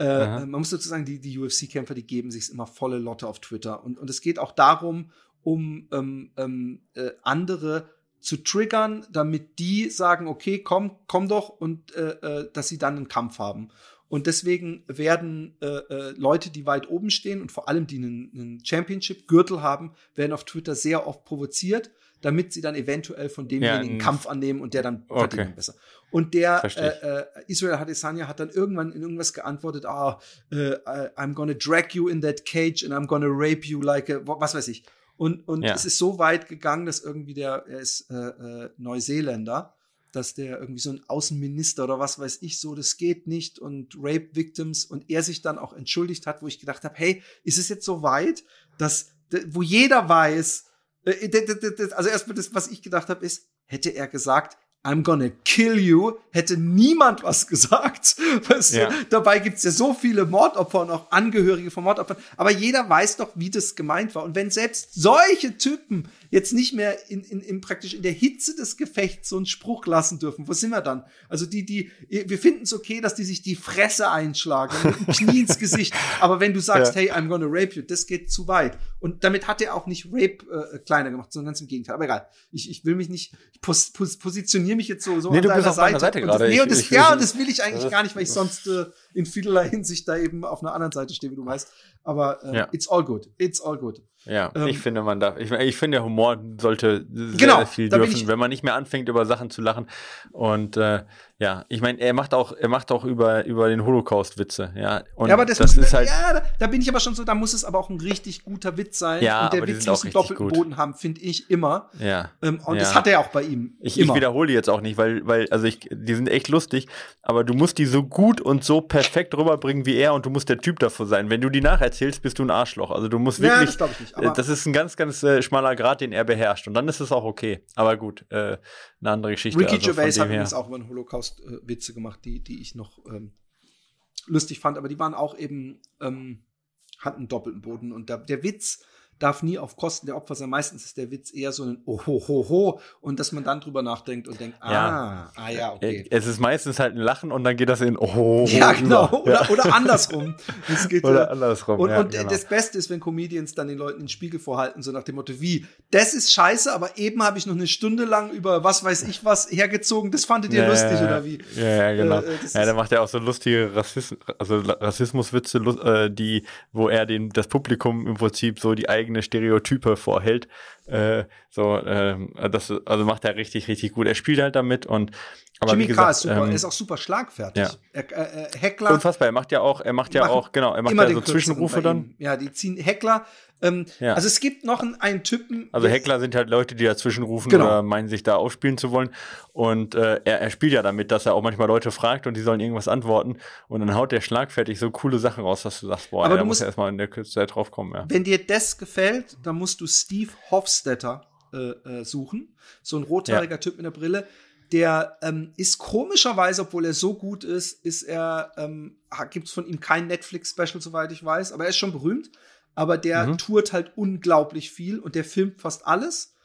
äh, äh, man muss dazu sagen, die, die UFC-Kämpfer, die geben sich immer volle Lotte auf Twitter. Und, und es geht auch darum, um ähm, ähm, äh, andere zu triggern, damit die sagen, okay, komm, komm doch und äh, dass sie dann einen Kampf haben. Und deswegen werden äh, äh, Leute, die weit oben stehen und vor allem die einen, einen Championship-Gürtel haben, werden auf Twitter sehr oft provoziert, damit sie dann eventuell von demjenigen Ja, Kampf annehmen und der dann Okay. verdient dann besser. Und der äh, äh, Israel Adesanya hat dann irgendwann in irgendwas geantwortet, ah, äh, äh, I'm gonna drag you in that cage and I'm gonna rape you like a, was weiß ich. Und, und Ja. es ist so weit gegangen, dass irgendwie der, er ist äh, äh, Neuseeländer, dass der irgendwie so ein Außenminister oder was weiß ich so, das geht nicht und Rape Victims und er sich dann auch entschuldigt hat, wo ich gedacht habe, hey, ist es jetzt so weit, dass, wo jeder weiß, äh, also erstmal das, was ich gedacht habe, ist, hätte er gesagt, I'm gonna kill you, hätte niemand was gesagt. Weißt Ja. du? Dabei gibt's ja so viele Mordopfer und auch Angehörige von Mordopfern. Aber jeder weiß doch, wie das gemeint war. Und wenn selbst solche Typen jetzt nicht mehr in, in, in praktisch in der Hitze des Gefechts so einen Spruch lassen dürfen, wo sind wir dann? Also die, die, wir finden es okay, dass die sich die Fresse einschlagen, Knie ins Gesicht. Aber wenn du sagst, Ja. hey, I'm gonna rape you, das geht zu weit. Und damit hat er auch nicht Rape äh, kleiner gemacht, sondern ganz im Gegenteil. Aber egal. Ich, ich will mich nicht, ich pos, pos, positioniere mich jetzt so, so Nee, an du deiner bist auf meiner Seite Und das, nee, und das, ich- ja, und das will ich eigentlich gar nicht, weil ich sonst äh, in vielerlei Hinsicht da eben auf einer anderen Seite stehe, wie du weißt. Aber äh, Ja. it's all good. It's all good. Ja, Ähm, ich finde, man darf. Ich, ich finde, Humor sollte sehr, Genau, sehr viel dürfen, ich- wenn man nicht mehr anfängt, über Sachen zu lachen. Und äh, ja, ich meine, er macht auch, er macht auch über, über den Holocaust Witze. Ja, und ja, aber das, das muss, ist halt. ja, da, da bin ich aber schon so, da muss es aber auch ein richtig guter Witz sein. Ja, und der Witz muss einen doppelten. Boden haben, finde ich immer. Ja. Ähm, und Ja. das hat er auch bei ihm. Ich, ich wiederhole die jetzt auch nicht, weil, weil, also ich, die sind echt lustig, aber du musst die so gut und so perfekt rüberbringen wie er und du musst der Typ davor sein. Wenn du die nacherzählst, bist du ein Arschloch. Also du musst Ja, wirklich. das glaube ich nicht. äh, das ist ein ganz, ganz äh, schmaler Grad, den er beherrscht. Und dann ist es auch okay. Aber gut, äh, eine andere Geschichte. Ricky also Gervais hat übrigens auch über den Holocaust äh, Witze gemacht, die, die ich noch ähm, lustig fand, aber die waren auch eben, ähm, hatten doppelten Boden. Und da, der Witz darf nie auf Kosten der Opfer sein. Meistens ist der Witz eher so ein Ohohoho und dass man dann drüber nachdenkt und denkt, ah, Ja. ah ja, okay. Äh, Es ist meistens halt ein Lachen und dann geht das in Oh. Ja, genau. Oder, oder andersrum. Geht, Oder äh, andersrum. Und, ja, und genau. das Beste ist, wenn Comedians dann den Leuten den Spiegel vorhalten, so nach dem Motto, wie, das ist scheiße, aber eben habe ich noch eine Stunde lang über was weiß ich was hergezogen, das fandet ihr Ja, lustig, ja, oder wie? Ja, ja, genau. Äh, äh, ja, da macht er auch so lustige Rassism also Rassismuswitze, äh, die, wo er den, das Publikum im Prinzip so die eigene Stereotype vorhält. Äh, so, ähm, das, also macht er richtig, richtig gut. Er spielt halt damit und aber Jimmy Carr ist super, ähm, er ist auch super schlagfertig. ja. Er, äh, äh, Heckler unfassbar. Er macht ja auch, er macht ja auch, genau, er macht immer ja so Zwischenrufe dann. Ja, die ziehen Heckler. Ähm, Ja. Also es gibt noch einen, Typen. Also Heckler sind halt Leute, die dazwischen rufen Genau. oder meinen, sich da aufspielen zu wollen. Und äh, er, er spielt ja damit, dass er auch manchmal Leute fragt und die sollen irgendwas antworten. Und dann haut der schlagfertig so coole Sachen raus, dass du sagst, boah, Aber ey, da du muss musst- er erstmal in der Kürze drauf kommen. Ja. Wenn dir das gefällt, dann musst du Steve Hofstetter äh, äh, suchen. So ein rothaariger Typ mit der Brille. der ähm, ist komischerweise, obwohl er so gut ist, ist er, ähm, gibt es von ihm kein Netflix-Special, soweit ich weiß, aber er ist schon berühmt. Aber der mhm. tourt halt unglaublich viel und der filmt fast alles.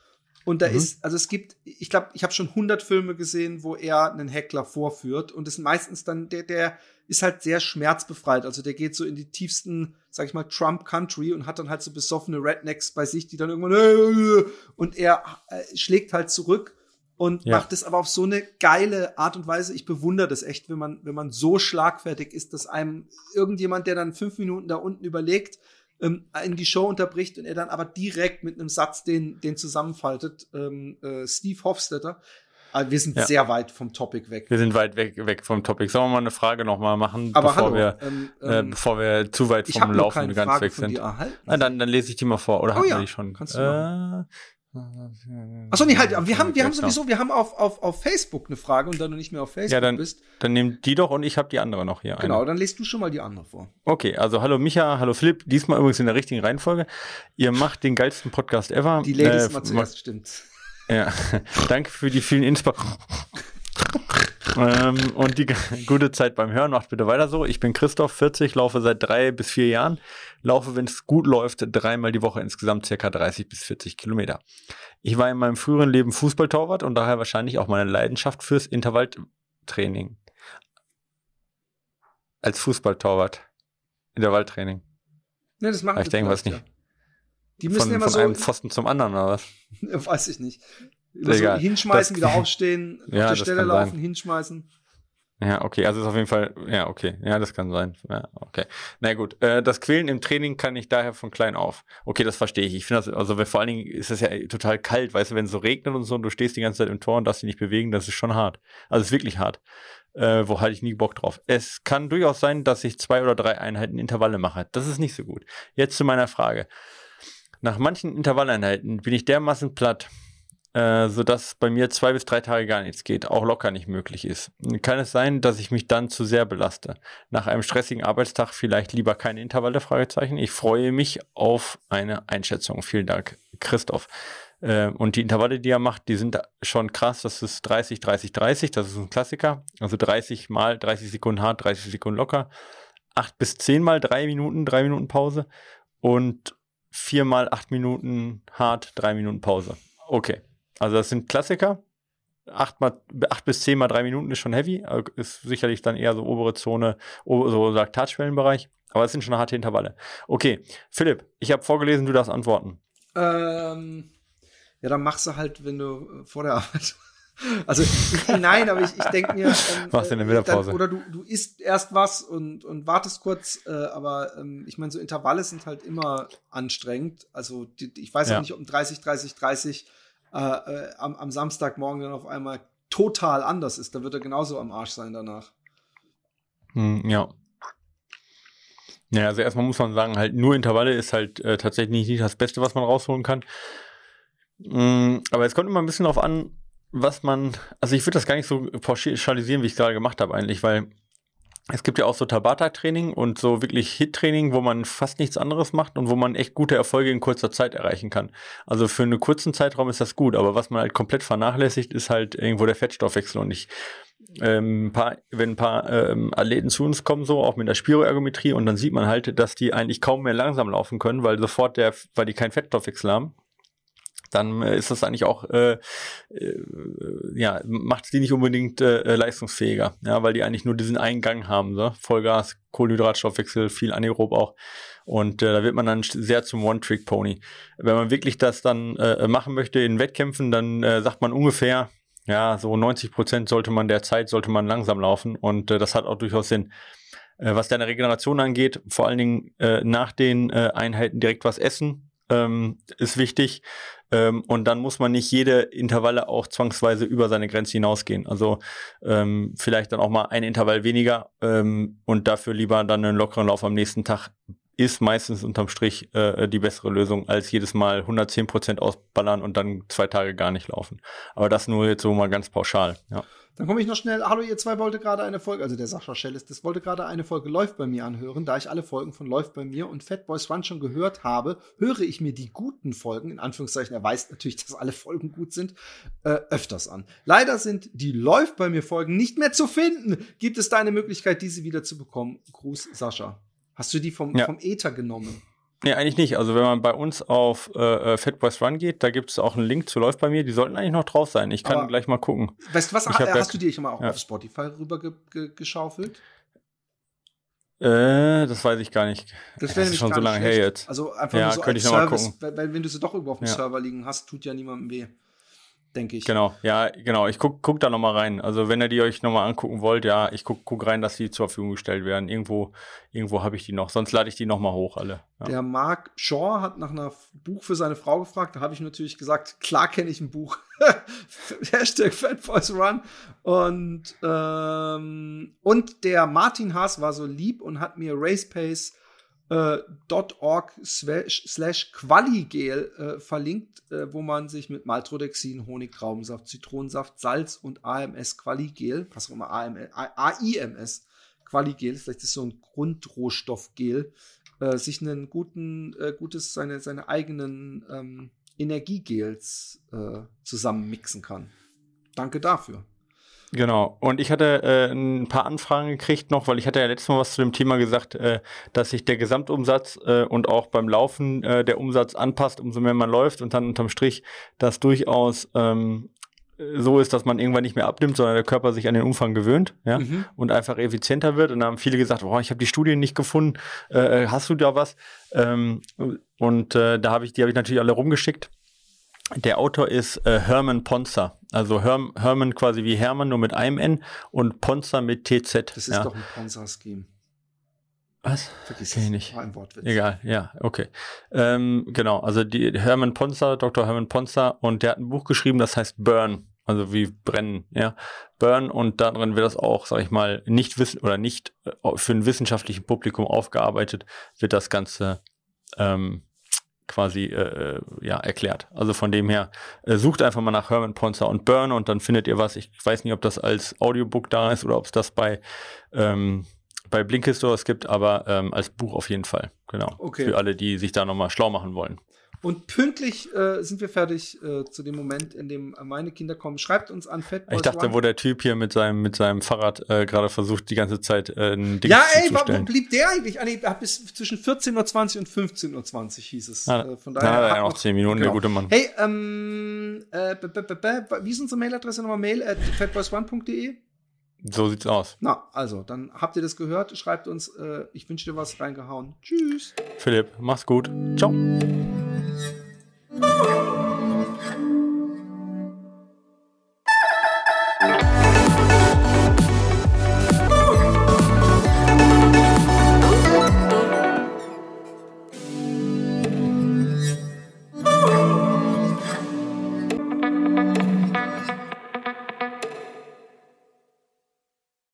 Und da mhm. ist, also es gibt, ich glaube, ich habe schon 100 Filme gesehen, wo er einen Heckler vorführt. Und es sind meistens dann, der, der ist halt sehr schmerzbefreit. Also der geht so in die tiefsten, sag ich mal, Trump Country und hat dann halt so besoffene Rednecks bei sich, die dann irgendwann, und er äh, schlägt halt zurück und ja. macht es aber auf so eine geile Art und Weise. Ich bewundere das echt, wenn man, wenn man so schlagfertig ist, dass einem irgendjemand, der dann fünf Minuten da unten überlegt, ähm, in die Show unterbricht und er dann aber direkt mit einem Satz den, den zusammenfaltet. Ähm, äh, Steve Hofstetter. Aber wir sind ja. sehr weit vom Topic weg. Wir sind weit weg, weg vom Topic. Sollen wir mal eine Frage nochmal machen, aber bevor, hallo, wir, ähm, äh, ähm, bevor wir zu weit vom Laufen ganz Frage weg sind? Na, dann, dann lese ich die mal vor. Oder oh, haben ja. wir die schon? Kannst du äh, Achso, nee, halt, wir haben, wir haben sowieso, wir haben auf, auf, auf Facebook eine Frage und da du nicht mehr auf Facebook ja, dann, bist. Dann nimm die doch und ich habe die andere noch hier. Genau, eine. dann lest du schon mal die andere vor. Okay, also hallo Micha, hallo Philipp, diesmal übrigens in der richtigen Reihenfolge. Ihr macht den geilsten Podcast ever. Die Ladies äh, mal zuerst, stimmt. Ja, danke für die vielen Inspo ähm, und die gute Zeit beim Hören. Macht bitte weiter so. Ich bin Christoph, 40, laufe seit drei bis vier Jahren. Laufe, wenn es gut läuft, dreimal die Woche insgesamt circa 30 bis 40 Kilometer. Ich war in meinem früheren Leben Fußballtorwart und daher wahrscheinlich auch meine Leidenschaft fürs Intervalltraining. Als Fußballtorwart. Intervalltraining. Ne, das machen ich denke was nicht. Ja. Die müssen von, immer von so. einem Pfosten zum anderen, oder was? Weiß ich nicht. Immer so hinschmeißen, das, wieder aufstehen, ja, auf der Stelle laufen, sein. hinschmeißen. Ja, okay, also ist auf jeden Fall, ja, okay, ja, das kann sein. Ja, okay. Na gut, äh, das Quälen im Training kann ich daher von klein auf. Okay, das verstehe ich. Ich finde das, also vor allen Dingen ist das ja total kalt, weißt du, wenn es so regnet und so und du stehst die ganze Zeit im Tor und darfst dich nicht bewegen, das ist schon hart. Also es ist wirklich hart. Äh, wo hatte ich nie Bock drauf. Es kann durchaus sein, dass ich zwei oder drei Einheiten Intervalle mache. Das ist nicht so gut. Jetzt zu meiner Frage. Nach manchen Intervalleinheiten bin ich dermaßen platt, äh, sodass bei mir zwei bis drei Tage gar nichts geht, auch locker nicht möglich ist. Kann es sein, dass ich mich dann zu sehr belaste? Nach einem stressigen Arbeitstag vielleicht lieber keine Intervalle? Fragezeichen. Ich freue mich auf eine Einschätzung. Vielen Dank, Christoph. Äh, und die Intervalle, die er macht, die sind schon krass. Das ist 30, 30, 30. Das ist ein Klassiker. Also 30 mal 30 Sekunden hart, 30 Sekunden locker. 8 bis 10 mal 3 Minuten, 3 Minuten Pause. Und 4 mal 8 Minuten hart, 3 Minuten Pause. Okay. Also das sind Klassiker. Acht, mal, acht bis zehn mal drei Minuten ist schon heavy. Also ist sicherlich dann eher so obere Zone, so Laktatschwellenbereich. Aber es sind schon harte Intervalle. Okay, Philipp, ich habe vorgelesen, du darfst antworten. Ähm, ja, dann machst du halt, wenn du äh, vor der Arbeit. Also ich, nein, aber ich, ich denke mir. Ähm, was in der Mittagspause? Dann, oder du, du isst erst was und, und wartest kurz, äh, aber ähm, ich meine, so Intervalle sind halt immer anstrengend. Also die, ich weiß ja. auch nicht, ob ein 30, 30, 30 äh, äh, am, am Samstagmorgen dann auf einmal total anders ist. Da wird er genauso am Arsch sein danach. Hm, ja. Ja, also erstmal muss man sagen, halt nur Intervalle ist halt äh, tatsächlich nicht das Beste, was man rausholen kann. Mm, aber es kommt immer ein bisschen darauf an, was man, also ich würde das gar nicht so pauschalisieren, wie ich es gerade gemacht habe eigentlich, weil es gibt ja auch so Tabata-Training und so wirklich Hit-Training, wo man fast nichts anderes macht und wo man echt gute Erfolge in kurzer Zeit erreichen kann. Also für einen kurzen Zeitraum ist das gut, aber was man halt komplett vernachlässigt, ist halt irgendwo der Fettstoffwechsel und ich ähm, paar, wenn ein paar ähm, Athleten zu uns kommen, so auch mit der Spiroergometrie, und dann sieht man halt, dass die eigentlich kaum mehr langsam laufen können, weil sofort der, weil die keinen Fettstoffwechsel haben dann äh, ist das eigentlich auch, äh, äh, ja, macht die nicht unbedingt äh, äh, leistungsfähiger, ja, weil die eigentlich nur diesen Eingang haben, so? Vollgas, Kohlenhydratstoffwechsel, viel anaerob auch. Und äh, da wird man dann sehr zum One-Trick-Pony. Wenn man wirklich das dann äh, machen möchte in Wettkämpfen, dann äh, sagt man ungefähr, ja, so 90 Prozent sollte man der Zeit, sollte man langsam laufen. Und äh, das hat auch durchaus Sinn. Äh, was deine Regeneration angeht, vor allen Dingen äh, nach den äh, Einheiten direkt was essen, ähm, ist wichtig. Ähm, und dann muss man nicht jede Intervalle auch zwangsweise über seine Grenze hinausgehen. Also ähm, vielleicht dann auch mal ein Intervall weniger ähm, und dafür lieber dann einen lockeren Lauf am nächsten Tag. Ist meistens unterm Strich äh, die bessere Lösung, als jedes Mal 110% ausballern und dann zwei Tage gar nicht laufen. Aber das nur jetzt so mal ganz pauschal, ja. Dann komme ich noch schnell. Hallo, ihr zwei wollte gerade eine Folge, also der Sascha Schelles, das wollte gerade eine Folge Läuft bei mir anhören. Da ich alle Folgen von Läuft bei mir und Fat Boys Run schon gehört habe, höre ich mir die guten Folgen, in Anführungszeichen, er weiß natürlich, dass alle Folgen gut sind, äh, öfters an. Leider sind die Läuft bei mir Folgen nicht mehr zu finden. Gibt es da eine Möglichkeit, diese wieder zu bekommen? Gruß, Sascha. Hast du die vom, ja. vom Ether genommen? Nee, eigentlich nicht. Also wenn man bei uns auf äh, äh Fat Boys Run geht, da gibt es auch einen Link zu Läuft bei mir. Die sollten eigentlich noch drauf sein. Ich kann Aber gleich mal gucken. Weißt du was, ich hast du dir schon mal auch ja. auf Spotify rüber ge ge geschaufelt? Äh, das weiß ich gar nicht. Das wäre schon so lange her jetzt. Also einfach ja, nur so könnte ich Service, noch mal gucken. Weil, wenn du sie doch irgendwo auf dem. Server liegen hast, tut ja niemandem weh denke ich. Genau, ja, genau. Ich guck, guck da nochmal rein. Also wenn ihr die euch nochmal angucken wollt, ja, ich guck, guck rein, dass die zur Verfügung gestellt werden. Irgendwo, irgendwo habe ich die noch. Sonst lade ich die nochmal hoch, alle. Ja. Der Mark Shaw hat nach einem Buch für seine Frau gefragt. Da habe ich natürlich gesagt, klar kenne ich ein Buch. Hashtag Fat Boys Run. Und, ähm, und der Martin Haas war so lieb und hat mir Race Pace äh, .org slash Qualigel äh, verlinkt, äh, wo man sich mit Maltodexin, Honig, Traubensaft, Zitronensaft, Salz und AMS Qualigel, was auch immer AML, AIMS Qualigel, vielleicht ist so ein Grundrohstoffgel, äh, sich einen guten, äh, gutes, seine, seine eigenen ähm, Energiegels äh, zusammen mixen kann. Danke dafür. Genau. Und ich hatte äh, ein paar Anfragen gekriegt noch, weil ich hatte ja letztes Mal was zu dem Thema gesagt, äh, dass sich der Gesamtumsatz äh, und auch beim Laufen äh, der Umsatz anpasst, umso mehr man läuft und dann unterm Strich das durchaus ähm, so ist, dass man irgendwann nicht mehr abnimmt, sondern der Körper sich an den Umfang gewöhnt, ja, mhm. und einfach effizienter wird. Und da haben viele gesagt, boah, ich habe die Studien nicht gefunden, äh, hast du da was? Ähm, und äh, da habe ich, die habe ich natürlich alle rumgeschickt. Der Autor ist äh, Herman Ponzer. Also Herm, Herman quasi wie Hermann, nur mit einem N und Ponzer mit TZ. Das ist ja. doch ein Ponzer-Scheme. Was? Vergiss es. nicht. War ein Wortwitz. Egal, ja, okay. Ähm, genau, also die Herman Ponzer, Dr. Herman Ponzer, und der hat ein Buch geschrieben, das heißt Burn, also wie brennen, ja. Burn und darin wird das auch, sag ich mal, nicht wissen oder nicht äh, für ein wissenschaftliches Publikum aufgearbeitet, wird das Ganze ähm, quasi äh, äh, ja erklärt. Also von dem her äh, sucht einfach mal nach Herman Ponzer und Burn und dann findet ihr was. Ich weiß nicht, ob das als Audiobook da ist oder ob es das bei ähm, bei Blinkist sowas gibt, aber ähm, als Buch auf jeden Fall. Genau. Okay. Für alle, die sich da nochmal schlau machen wollen. Und pünktlich äh, sind wir fertig äh, zu dem Moment, in dem meine Kinder kommen. Schreibt uns an Fatboys Ich dachte, One. wo der Typ hier mit seinem, mit seinem Fahrrad äh, gerade versucht, die ganze Zeit äh, ein Ding Ja, ey, wo blieb der eigentlich? Ah, nee, bis zwischen 14.20 Uhr und 15.20 Uhr hieß es. Ah, äh, von daher. Ja, ja, noch 10 Minuten, genau. der gute Mann. Hey, ähm, äh, wie ist unsere Mailadresse nochmal? Mail at fatboysone.de? So sieht's aus. Na, also, dann habt ihr das gehört. Schreibt uns, äh, ich wünsche dir was reingehauen. Tschüss. Philipp, mach's gut. Ciao. Oh.